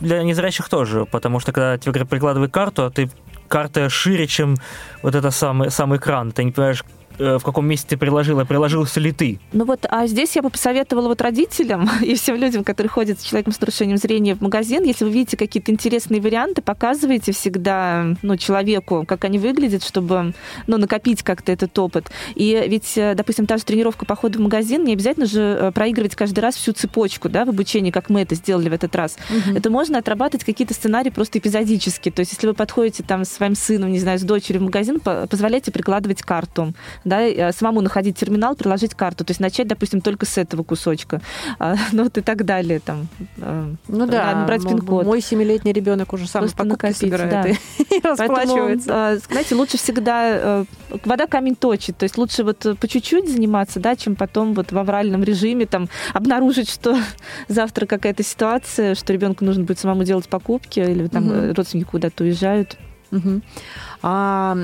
для, незрячих тоже, потому что когда тебе говорят, прикладывай карту, а ты карта шире, чем вот это самый, сам экран. Ты не понимаешь, в каком месте ты приложила, приложился ли ты. Ну вот, а здесь я бы посоветовала вот родителям и всем людям, которые ходят с человеком с нарушением зрения в магазин, если вы видите какие-то интересные варианты, показывайте всегда ну, человеку, как они выглядят, чтобы ну, накопить как-то этот опыт. И ведь, э, допустим, та же тренировка по ходу в магазин, не обязательно же э, проигрывать каждый раз всю цепочку да, в обучении, как мы это сделали в этот раз. Это можно отрабатывать какие-то сценарии просто эпизодически. То есть, если вы подходите там с своим сыном, не знаю, с дочерью в магазин, по- позволяйте прикладывать карту, да, э, самому находить терминал, приложить карту. То есть начать, допустим, только с этого кусочка. А, ну вот и так далее. Там, э, Ну да, набрать пин-код. мой семилетний ребенок уже сам Просто покупки накопить, собирает да. и, расплачивается. знаете, лучше всегда э, вода камень точит. То есть лучше вот э, по чуть-чуть заниматься, да, чем потом вот в авральном режиме там обнаружить, что завтра какая-то ситуация, что ребенку нужно будет самому делать покупки, или там э, родственники куда-то уезжают. А,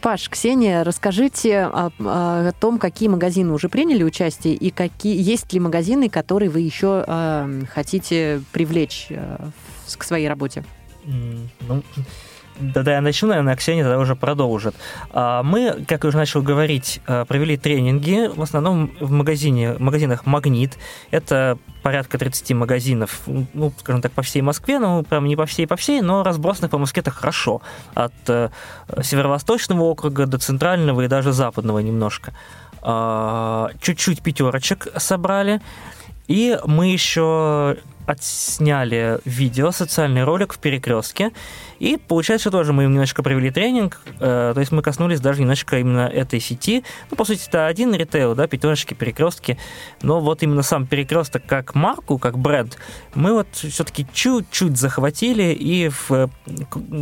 Паш, Ксения, расскажите о, о том, какие магазины уже приняли участие и какие есть ли магазины, которые вы еще э, хотите привлечь э, к своей работе. Ну, да-да, я начну, наверное, а Ксения тогда уже продолжит. А, Мы, как я уже начал говорить, э, провели тренинги, в основном в магазине, в магазинах «Магнит». Это порядка 30 магазинов, ну, скажем так, по всей Москве, ну, прям не по всей, по всей, но разбросанных по Москве это хорошо. От э, северо-восточного округа до центрального и даже западного немножко. А, Чуть-чуть пятерочек собрали. И мы еще отсняли видео, социальный ролик в перекрестке. И получается, тоже мы им немножко провели тренинг, э, то есть мы коснулись даже немножко именно этой сети. Ну, по сути, это один ритейл, да, пятерочки, перекрестки. Но вот именно сам перекресток как марку, как бренд, мы вот все-таки чуть-чуть захватили и в э,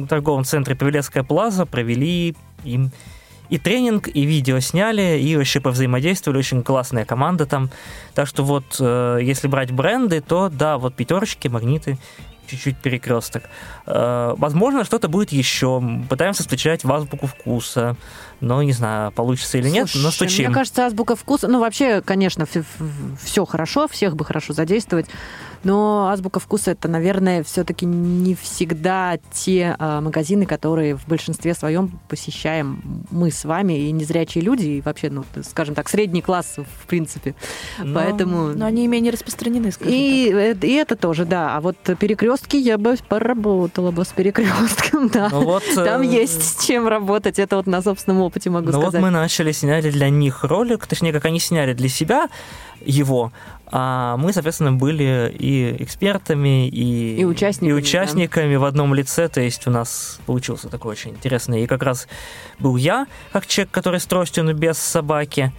торговом центре Павелецкая Плаза провели им и тренинг, и видео сняли, и вообще повзаимодействовали. Очень классная команда там. Так что вот, э, если брать бренды, то да, вот пятерочки, магниты, чуть-чуть перекресток. Э, возможно, что-то будет еще. Пытаемся стучать в азбуку вкуса. Но не знаю, получится или нет, но Слушай, стучим. Мне кажется, азбука вкуса, ну вообще, конечно, все хорошо, всех бы хорошо задействовать, но азбука вкуса это, наверное, все-таки не всегда те а, магазины, которые в большинстве своем посещаем мы с вами и незрячие люди, и вообще, ну, скажем так, средний класс, в принципе. Но- Поэтому... Но они менее распространены, скажем И, э, и это тоже, да. А вот перекрестки я бы поработала бы с перекрестком, да. Ну вот, Там э, есть с чем работать. Это вот на собственном опыте могу Ну вот сказать. мы начали, сняли для них ролик, точнее, как они сняли для себя его, а мы, соответственно, были и экспертами, и, И участниками, и участниками в одном лице, то есть у нас получился такой очень интересный. И как раз был я, как человек, который с тростью, но без собаки,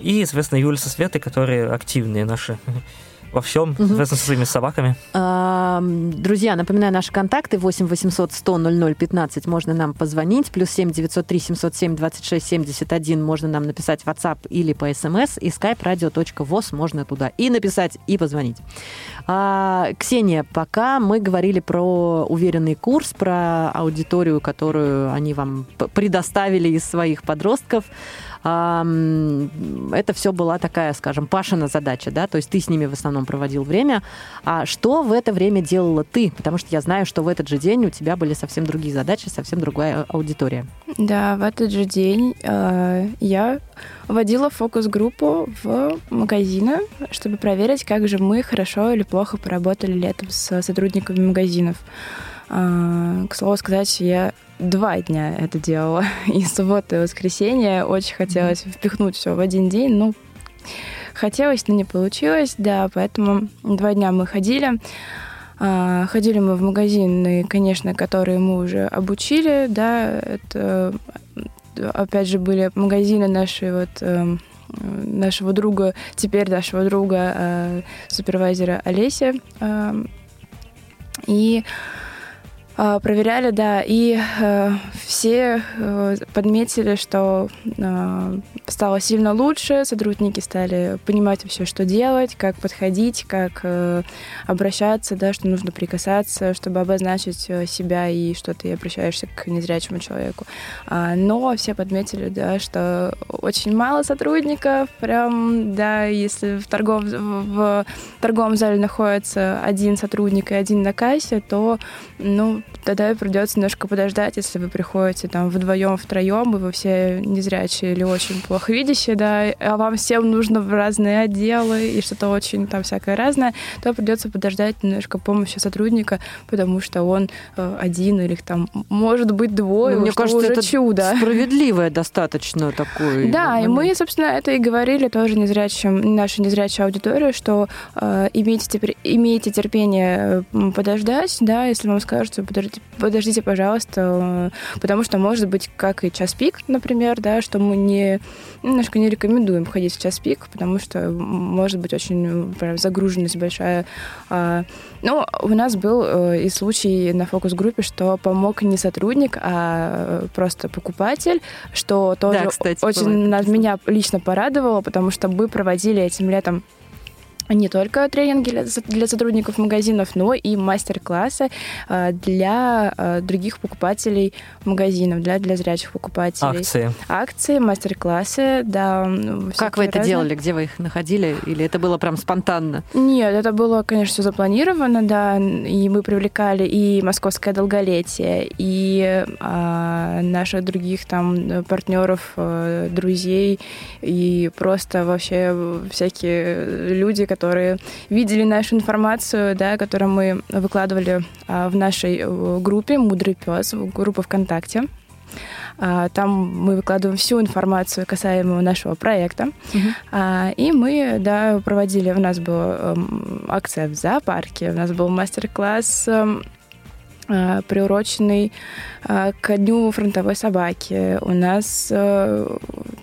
и, соответственно, Юля со Светой, которые активные наши во всем, соответственно, со своими собаками. А, Друзья, напоминаю, наши контакты. 8 800 100 00 15 можно нам позвонить, плюс 7 903 707 26 71 можно нам написать в WhatsApp или по смс, и skype radio.voz можно туда и написать, и позвонить. А, Ксения, пока мы говорили про уверенный курс, про аудиторию, которую они вам предоставили из своих подростков, это все была такая, скажем, Пашина задача, да, то есть ты с ними в основном проводил время. А что в это время делала ты? Потому что я знаю, что в этот же день у тебя были совсем другие задачи, совсем другая аудитория. Да, в этот же день э, я водила фокус-группу в магазины, чтобы проверить, как же мы хорошо или плохо поработали летом с сотрудниками магазинов. Э, к слову сказать, я два дня это делала. И суббота, и воскресенье очень хотелось впихнуть все в один день. Ну, хотелось, но не получилось, да, поэтому два дня мы ходили. А, ходили мы в магазины, конечно, которые мы уже обучили, да, это, опять же, были магазины наши вот эм, нашего друга, теперь нашего друга, э, супервайзера Олеся. Э, и проверяли, да, и э, все э, подметили, что э, стало сильно лучше, сотрудники стали понимать вообще, что делать, как подходить, как э, обращаться, да, что нужно прикасаться, чтобы обозначить э, себя и что ты обращаешься к незрячему человеку. А, но все подметили, да, что очень мало сотрудников, прям, да, если в, торгов, в торговом зале находится один сотрудник и один на кассе, то, ну, тогда придется немножко подождать, если вы приходите там вдвоем, втроем, и вы все незрячие или очень плохо видящие, да, а вам всем нужно в разные отделы и что-то очень там всякое разное, то придется подождать немножко помощи сотрудника, потому что он э, один или там может быть двое, ну, мне кажется, уже это чудо. Справедливое достаточно такое. Да, и мы, собственно, это и говорили тоже незрячим, нашей незрячей аудитории, что э, имейте, теперь, имейте терпение подождать, да, если вам скажут, что подождите, подождите, пожалуйста, потому что может быть как и час пик, например, да, что мы не немножко не рекомендуем ходить в час пик, потому что может быть очень прям загруженность большая. А, но у нас был э, и случай на фокус-группе, что помог не сотрудник, а просто покупатель, что тоже да, кстати, очень бывает. меня лично порадовало, потому что мы проводили этим летом не только тренинги для сотрудников магазинов, но и мастер-классы э, для э, других покупателей магазинов, для, для зрячих покупателей. Акции. Акции, мастер-классы, да. Как вы это разные. делали? Где вы их находили? Или это было прям спонтанно? Нет, это было, конечно, все запланировано, да. И мы привлекали и московское долголетие, и а, наших других там партнеров, э, друзей, и просто вообще всякие люди, которые которые видели нашу информацию, да, которую мы выкладывали а, в нашей э, группе «Мудрый пес», группа ВКонтакте. А, там мы выкладываем всю информацию касаемую нашего проекта. Uh-huh. И мы, да, проводили, у нас была эм, акция в зоопарке, у нас был мастер-класс эм, приуроченный к Дню фронтовой собаки. У нас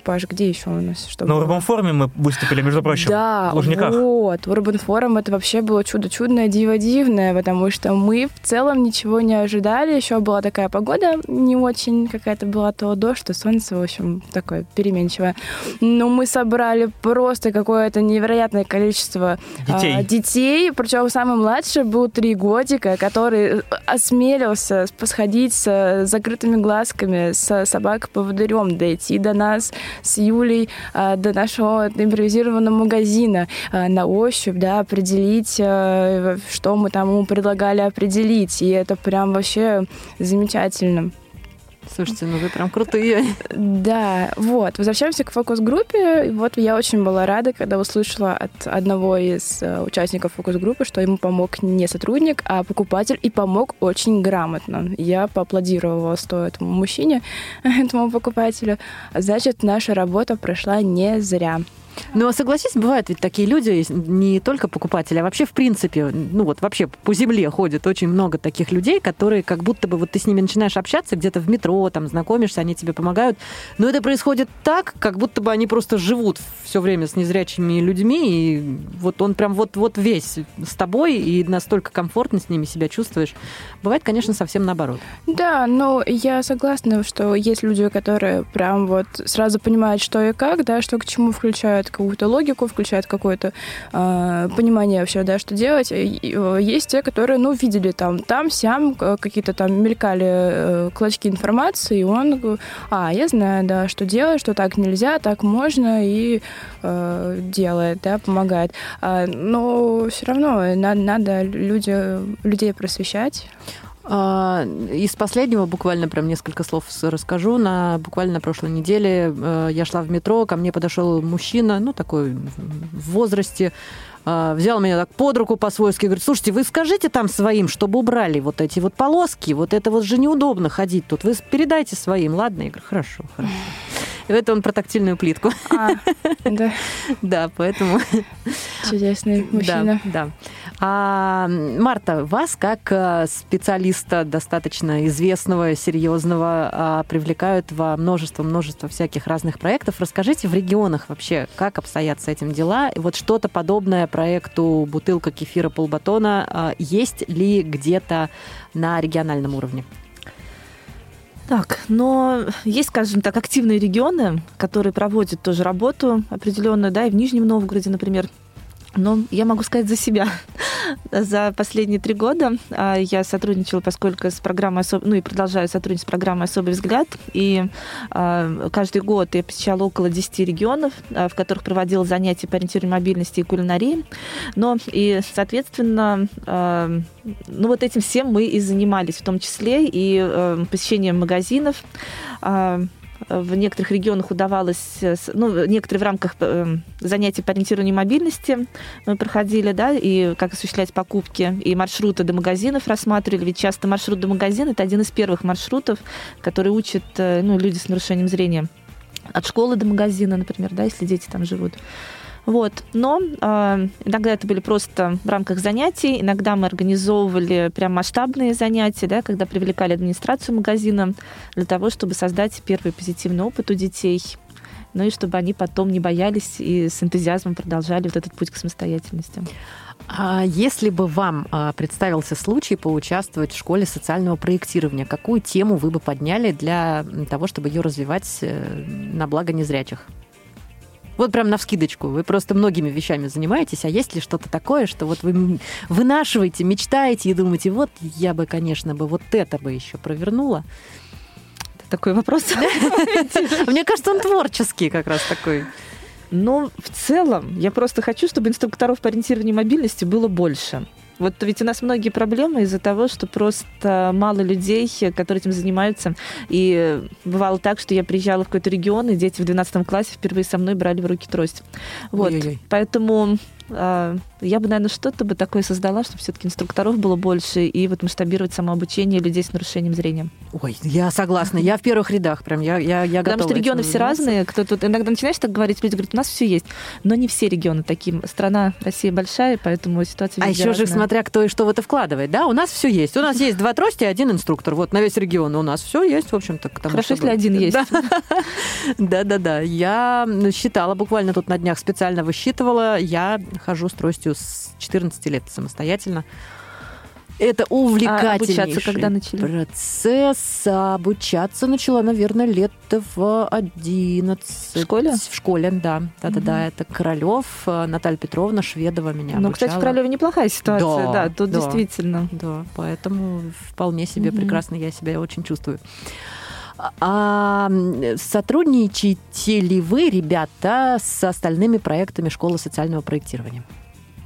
Паш, где еще у нас? Что На Урбан форуме мы выступили, между прочим, да, в Лужниках. вот. Урбан форум это вообще было чудо чудное, диво дивное, потому что мы в целом ничего не ожидали. Еще была такая погода не очень какая-то была, то дождь, то солнце, в общем, такое переменчивое. Но мы собрали просто какое-то невероятное количество детей. Детей. Причем самый младший был три годика, который осмелился сходить с закрытыми глазками, с собакой-поводырем, дойти до нас, с Юлей а, до нашего импровизированного магазина а, на ощупь, да, определить, что мы там ему предлагали определить. И это прям вообще замечательно. Слушайте, ну вы прям крутые. Да, вот. Возвращаемся к фокус-группе. Вот я очень была рада, когда услышала от одного из э, участников фокус-группы, что ему помог не сотрудник, а покупатель, и помог очень грамотно. Я поаплодировала стоя этому мужчине, этому покупателю. Значит, наша работа прошла не зря. Ну, а согласись, бывают ведь такие люди, не только покупатели, а вообще в принципе, ну вот вообще по земле ходит очень много таких людей, которые как будто бы вот ты с ними начинаешь общаться где-то в метро, там знакомишься, они тебе помогают, но это происходит так, как будто бы они просто живут все время с незрячими людьми, и вот он прям вот-вот весь с тобой, и настолько комфортно с ними себя чувствуешь. Бывает, конечно, совсем наоборот. Да, но я согласна, что есть люди, которые прям вот сразу понимают, что и как, да, что к чему включают включает какую-то логику, включает какое-то э, понимание вообще, да, что делать. Э, есть те, которые, ну, видели там, там, сям, какие-то там мелькали э, клочки информации, и он, а, я знаю, да, что делать, что так нельзя, так можно, и э, делает, да, помогает. А, но все равно надо, надо люди, людей просвещать. Из последнего буквально прям несколько слов расскажу. На буквально на прошлой неделе э, я шла в метро, ко мне подошел мужчина, ну такой в возрасте, а, взял меня так под руку по-свойски, говорит, слушайте, вы скажите там своим, чтобы убрали вот эти вот полоски, вот это вот же неудобно ходить тут, вы передайте своим, ладно? Я говорю, хорошо, хорошо. Это он про тактильную плитку. А, да. Да, поэтому... Чудесный мужчина. Да, да. А, Марта, вас как э, специалиста достаточно известного, серьезного, а, привлекают во множество-множество всяких разных проектов. Расскажите в регионах вообще, как обстоят с этим дела? И вот что-то подобное проекту «Бутылка кефира полбатона» а, есть ли где-то на региональном уровне? Так, но есть, скажем так, активные регионы, которые проводят тоже работу определенную, да, и в Нижнем Новгороде, например, но я могу сказать за себя. за последние три года а, я сотрудничала, поскольку с программой, ну и продолжаю сотрудничать с программой «Особый взгляд», и а, каждый год я посещала около 10 регионов, а, в которых проводила занятия по ориентированию мобильности и кулинарии. Но и, соответственно, ну вот этим всем мы и занимались, в том числе и посещением магазинов, в некоторых регионах удавалось, э, ну, некоторые в рамках э, занятий по ориентированию мобильности мы проходили, да, и как осуществлять покупки, и маршруты до магазинов рассматривали, ведь часто маршрут до магазина – это один из первых маршрутов, который учат, э, ну, люди с нарушением зрения от школы до магазина, например, да, если дети там живут. Вот. Но э, иногда это были просто в рамках занятий, иногда мы организовывали прям масштабные занятия, да, когда привлекали администрацию магазина для того, чтобы создать первый позитивный опыт у детей, ну и чтобы они потом не боялись и с энтузиазмом продолжали вот этот путь к самостоятельности. А если бы вам а, представился случай поучаствовать в школе социального проектирования, какую тему вы бы подняли для того, чтобы ее развивать э, на благо незрячих? Вот прям на вскидочку. Вы просто многими вещами занимаетесь, а есть ли что-то такое, что вот вы вынашиваете, мечтаете и думаете, вот я бы, конечно, бы вот это бы еще провернула? Это такой вопрос. Мне кажется, он творческий как раз такой. Но в целом я просто хочу, чтобы инструкторов по ориентированию мобильности было больше. Вот ведь у нас многие проблемы из-за того, что просто мало людей, которые этим занимаются. И бывало так, что я приезжала в какой-то регион, и дети в 12 классе впервые со мной брали в руки трость. Вот. Ой-ой-ой. Поэтому я бы, наверное, что-то бы такое создала, чтобы все-таки инструкторов было больше и вот масштабировать самообучение людей с нарушением зрения. Ой, я согласна. Я в первых рядах прям, я, я, я Потому что регионы все разные. Кто тут иногда начинаешь так говорить, люди говорят, у нас все есть. Но не все регионы такие. Страна Россия большая, поэтому ситуация А еще разная. же смотря кто и что в это вкладывает, да? У нас все есть. У нас есть два трости и один инструктор. Вот на весь регион у нас все есть, в общем-то. Хорошо, если один есть. Да-да-да. Я считала буквально тут на днях специально высчитывала. Я хожу с тростью с 14 лет самостоятельно. Это увлекательнейший а обучаться когда начали? процесс. Обучаться начала, наверное, лет в 11. В школе? В школе, да. Да-да-да. Угу. Это Королев, Наталья Петровна Шведова меня Ну, кстати, в Королеве неплохая ситуация, да, да тут да, действительно. Да, поэтому вполне себе угу. прекрасно я себя очень чувствую. А сотрудничаете ли вы, ребята, с остальными проектами школы социального проектирования?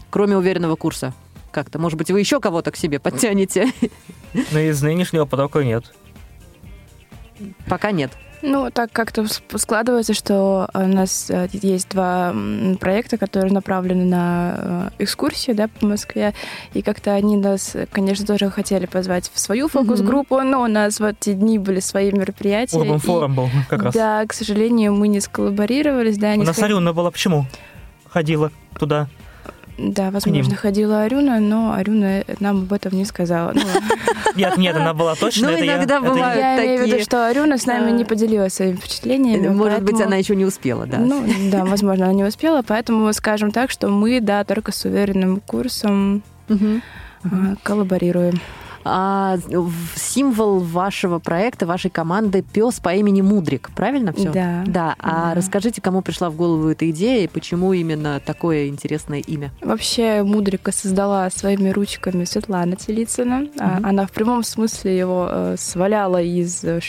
Кроме уверенного курса как-то. Может быть, вы еще кого-то к себе подтянете? Ну, из нынешнего потока нет. Пока нет. Ну, так как-то складывается, что у нас э, есть два проекта, которые направлены на э, экскурсии да, по Москве, и как-то они нас, конечно, тоже хотели позвать в свою фокус-группу, mm-hmm. но у нас в эти дни были свои мероприятия. Урбан форум был как раз. Да, к сожалению, мы не сколлаборировались. Да, у нас сход... Арюна была почему? Ходила туда. Да, возможно, ходила Арюна, но Арюна нам об этом не сказала. Ну, нет, нет, она была точно. Ну, иногда бывают Я имею в виду, что Арюна с нами не поделилась своими впечатлениями. Может быть, она еще не успела, да? Ну, да, возможно, она не успела, поэтому скажем так, что мы, да, только с уверенным курсом коллаборируем. А, символ вашего проекта, вашей команды пес по имени Мудрик, правильно все? Да. Да. А Да. расскажите, кому пришла в голову эта идея и почему именно такое интересное имя? Вообще Мудрика создала своими ручками Светлана Телицына. Мгм. Она в прямом смысле его э, сваляла из э,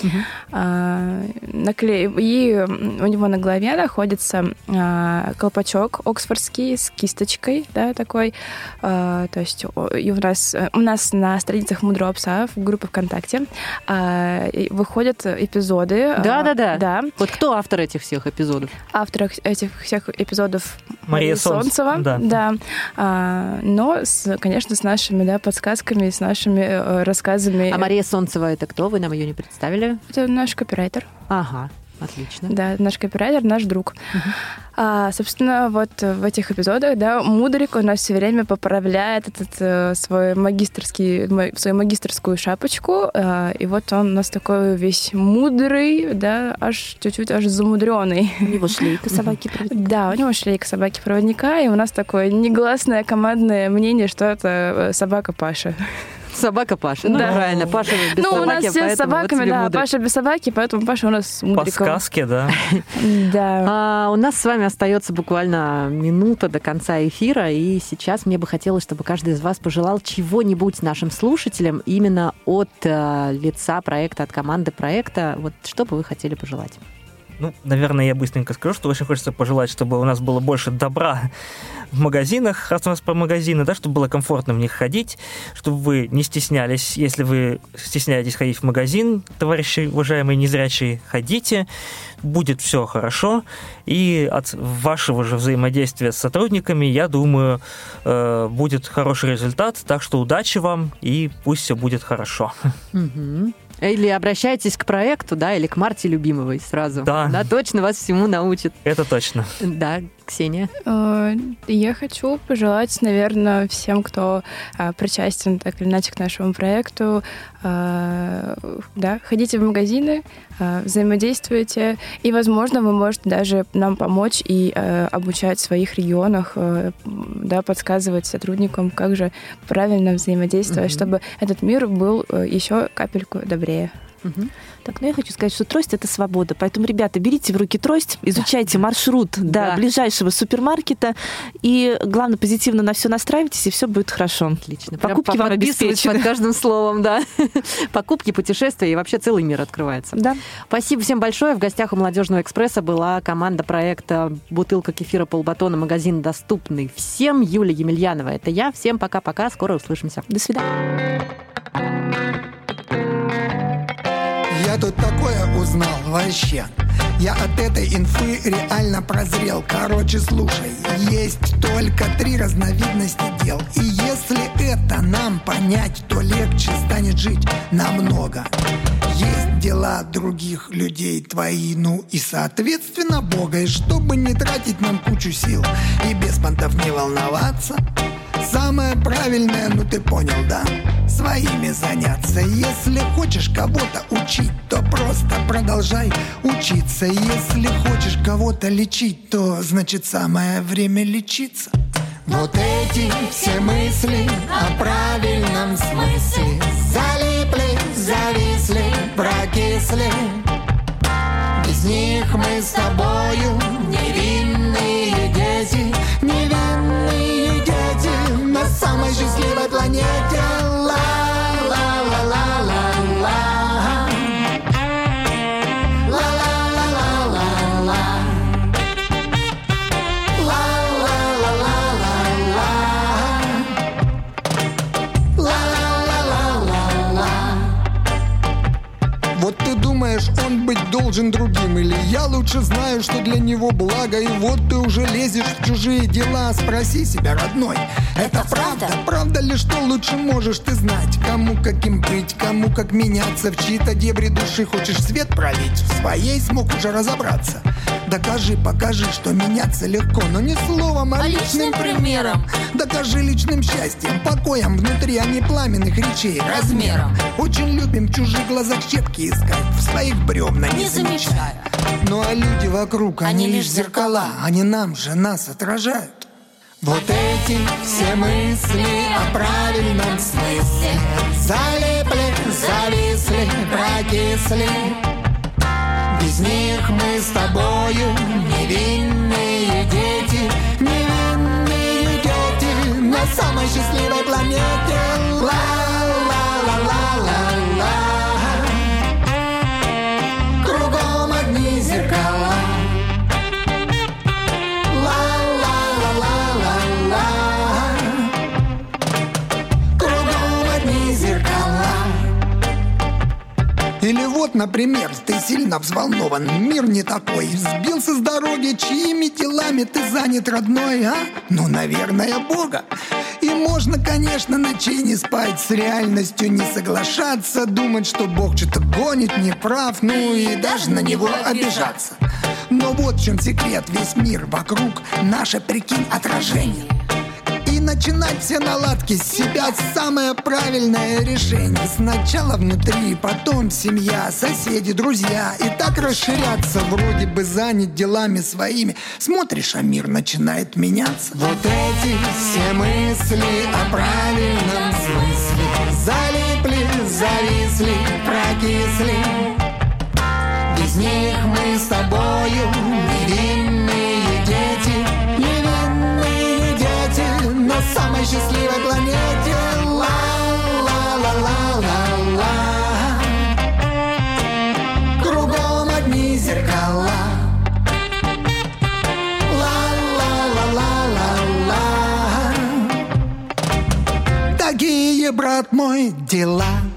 шерсти. А, накле- И у него на голове находится а, колпачок оксфордский с кисточкой, да, такой. А, То есть и у нас, у нас на страницах Мудрого пса в группе ВКонтакте а, выходят эпизоды. Да-да-да. Да. Вот кто автор этих всех эпизодов? Автор этих всех эпизодов Мария Солнц- Солнцева. да. Да. А, но, с, конечно, с нашими да, подсказками, с нашими э, рассказами. А Мария Солнцева это кто? Вы нам ее не представили? Это наш копирайтер. Ага, отлично. Да, наш копирайтер, наш друг. А, собственно, вот в этих эпизодах, да, Мудрик у нас все время поправляет этот э, свой магистрский, ма- свою магистрскую шапочку, а, и вот он у нас такой весь мудрый, да, аж чуть-чуть аж замудренный. У него шлейка собаки Да, у него шлейка собаки-проводника, и у нас такое негласное командное мнение, что это э, собака Паша. Собака Паша. Ну, Да. правильно, Паша без ну, у нас собаки, все с вот собаками, тебе да, Мудрик. Паша без собаки, поэтому Паша у нас с По мудриком. сказке, да. Да. А, у нас с вами остается буквально минута до конца эфира, и сейчас мне бы хотелось, чтобы каждый из вас пожелал чего-нибудь нашим слушателям именно от э, лица проекта, от команды проекта. Вот что бы вы хотели пожелать? Ну, наверное, я быстренько скажу, что очень хочется пожелать, чтобы у нас было больше добра в магазинах, раз у нас про магазины, да, чтобы было комфортно в них ходить, чтобы вы не стеснялись. Если вы стесняетесь ходить в магазин, товарищи уважаемые незрячие, ходите, будет все хорошо. И от вашего же взаимодействия с сотрудниками, я думаю, э, будет хороший результат. Так что удачи вам, и пусть все будет хорошо. Мгм. Или обращайтесь к проекту, да, или к Марте Любимовой сразу. Да. Да, точно вас всему научит. Это точно. Да, Ксения. Э, Я хочу пожелать, наверное, всем, кто а, причастен так или иначе к нашему проекту, а, да, ходите в магазины, взаимодействуйте, и, возможно, вы можете даже нам помочь и э, обучать в своих регионах, э, да, подсказывать сотрудникам, как же правильно взаимодействовать, Мгм. чтобы этот мир был еще капельку добрее. Мгм. Так, ну я хочу сказать, что трость это свобода. Поэтому, ребята, берите в руки трость, изучайте маршрут до Да. ближайшего супермаркета и, главное, позитивно на все настраивайтесь, и все будет хорошо. Отлично. Покупки Прям вам обеспечены. под каждым словом, да. Покупки, путешествия и вообще целый мир открывается. Да. Спасибо всем большое. В гостях у Молодежного экспресса была команда проекта «Бутылка кефира полбатона. Магазин доступный всем». Юлия Емельянова. Это я. Всем пока-пока. Скоро услышимся. До свидания. Тут такое узнал вообще. Я от этой инфы реально прозрел. Короче, слушай, есть только три разновидности дел. И если это нам понять, то легче станет жить намного. Есть дела других людей твои, ну и соответственно Бога. И чтобы не тратить нам кучу сил и без понтов не волноваться, Самое правильное, ну ты понял, да? Своими заняться. Если хочешь кого-то учить, то просто продолжай учиться. Если хочешь кого-то лечить, то значит самое время лечиться. Вот эти все мысли о правильном смысле. Залипли, зависли, прокисли. Без них мы с тобою невинные дети, невинные самой счастливой планете. Он быть должен другим Или я лучше знаю, что для него благо И вот ты уже лезешь в чужие дела. Спроси себя, родной, это правда? Правда? Ли, что лучше можешь ты знать? Кому каким быть, кому как меняться? В чьи-то дебри души хочешь свет пролить? В своей смог уже разобраться. Докажи, покажи, что меняться легко Но не словом, а, личным примером. Докажи личным счастьем, покоем Внутри, а не пламенных речей Размером. Очень любим в чужих глазах щепки искать В своих бревна не, замечая Ну а люди вокруг, они, лишь зеркала Они нам же нас отражают. Вот эти все мысли о правильном смысле. Залипли, зависли, прокисли. Без них мы с тобою невинные дети Невинные дети на самой счастливой планете. Ла-ла-ла-ла-ла-ла например, ты сильно взволнован, мир не такой Сбился с дороги, чьими делами ты занят, родной, а? Ну, наверное, Бога. И можно, конечно, ночей не спать, с реальностью не соглашаться Думать, что Бог что-то гонит, не прав, ну и даже на него обижаться. Но вот в чем секрет, весь мир вокруг, наше, прикинь, отражение начинать все наладки с себя самое правильное решение. Сначала внутри, потом семья, соседи, друзья. И так расширяться, вроде бы занят делами своими. Смотришь, а мир начинает меняться. Вот эти все мысли о правильном смысле Залипли, зависли, прокисли без них мы с тобою невинные на самой счастливой планете. Ла-ла-ла-ла-ла-ла. Кругом одни зеркала. Ла-ла-ла-ла-ла Такие, брат мой, дела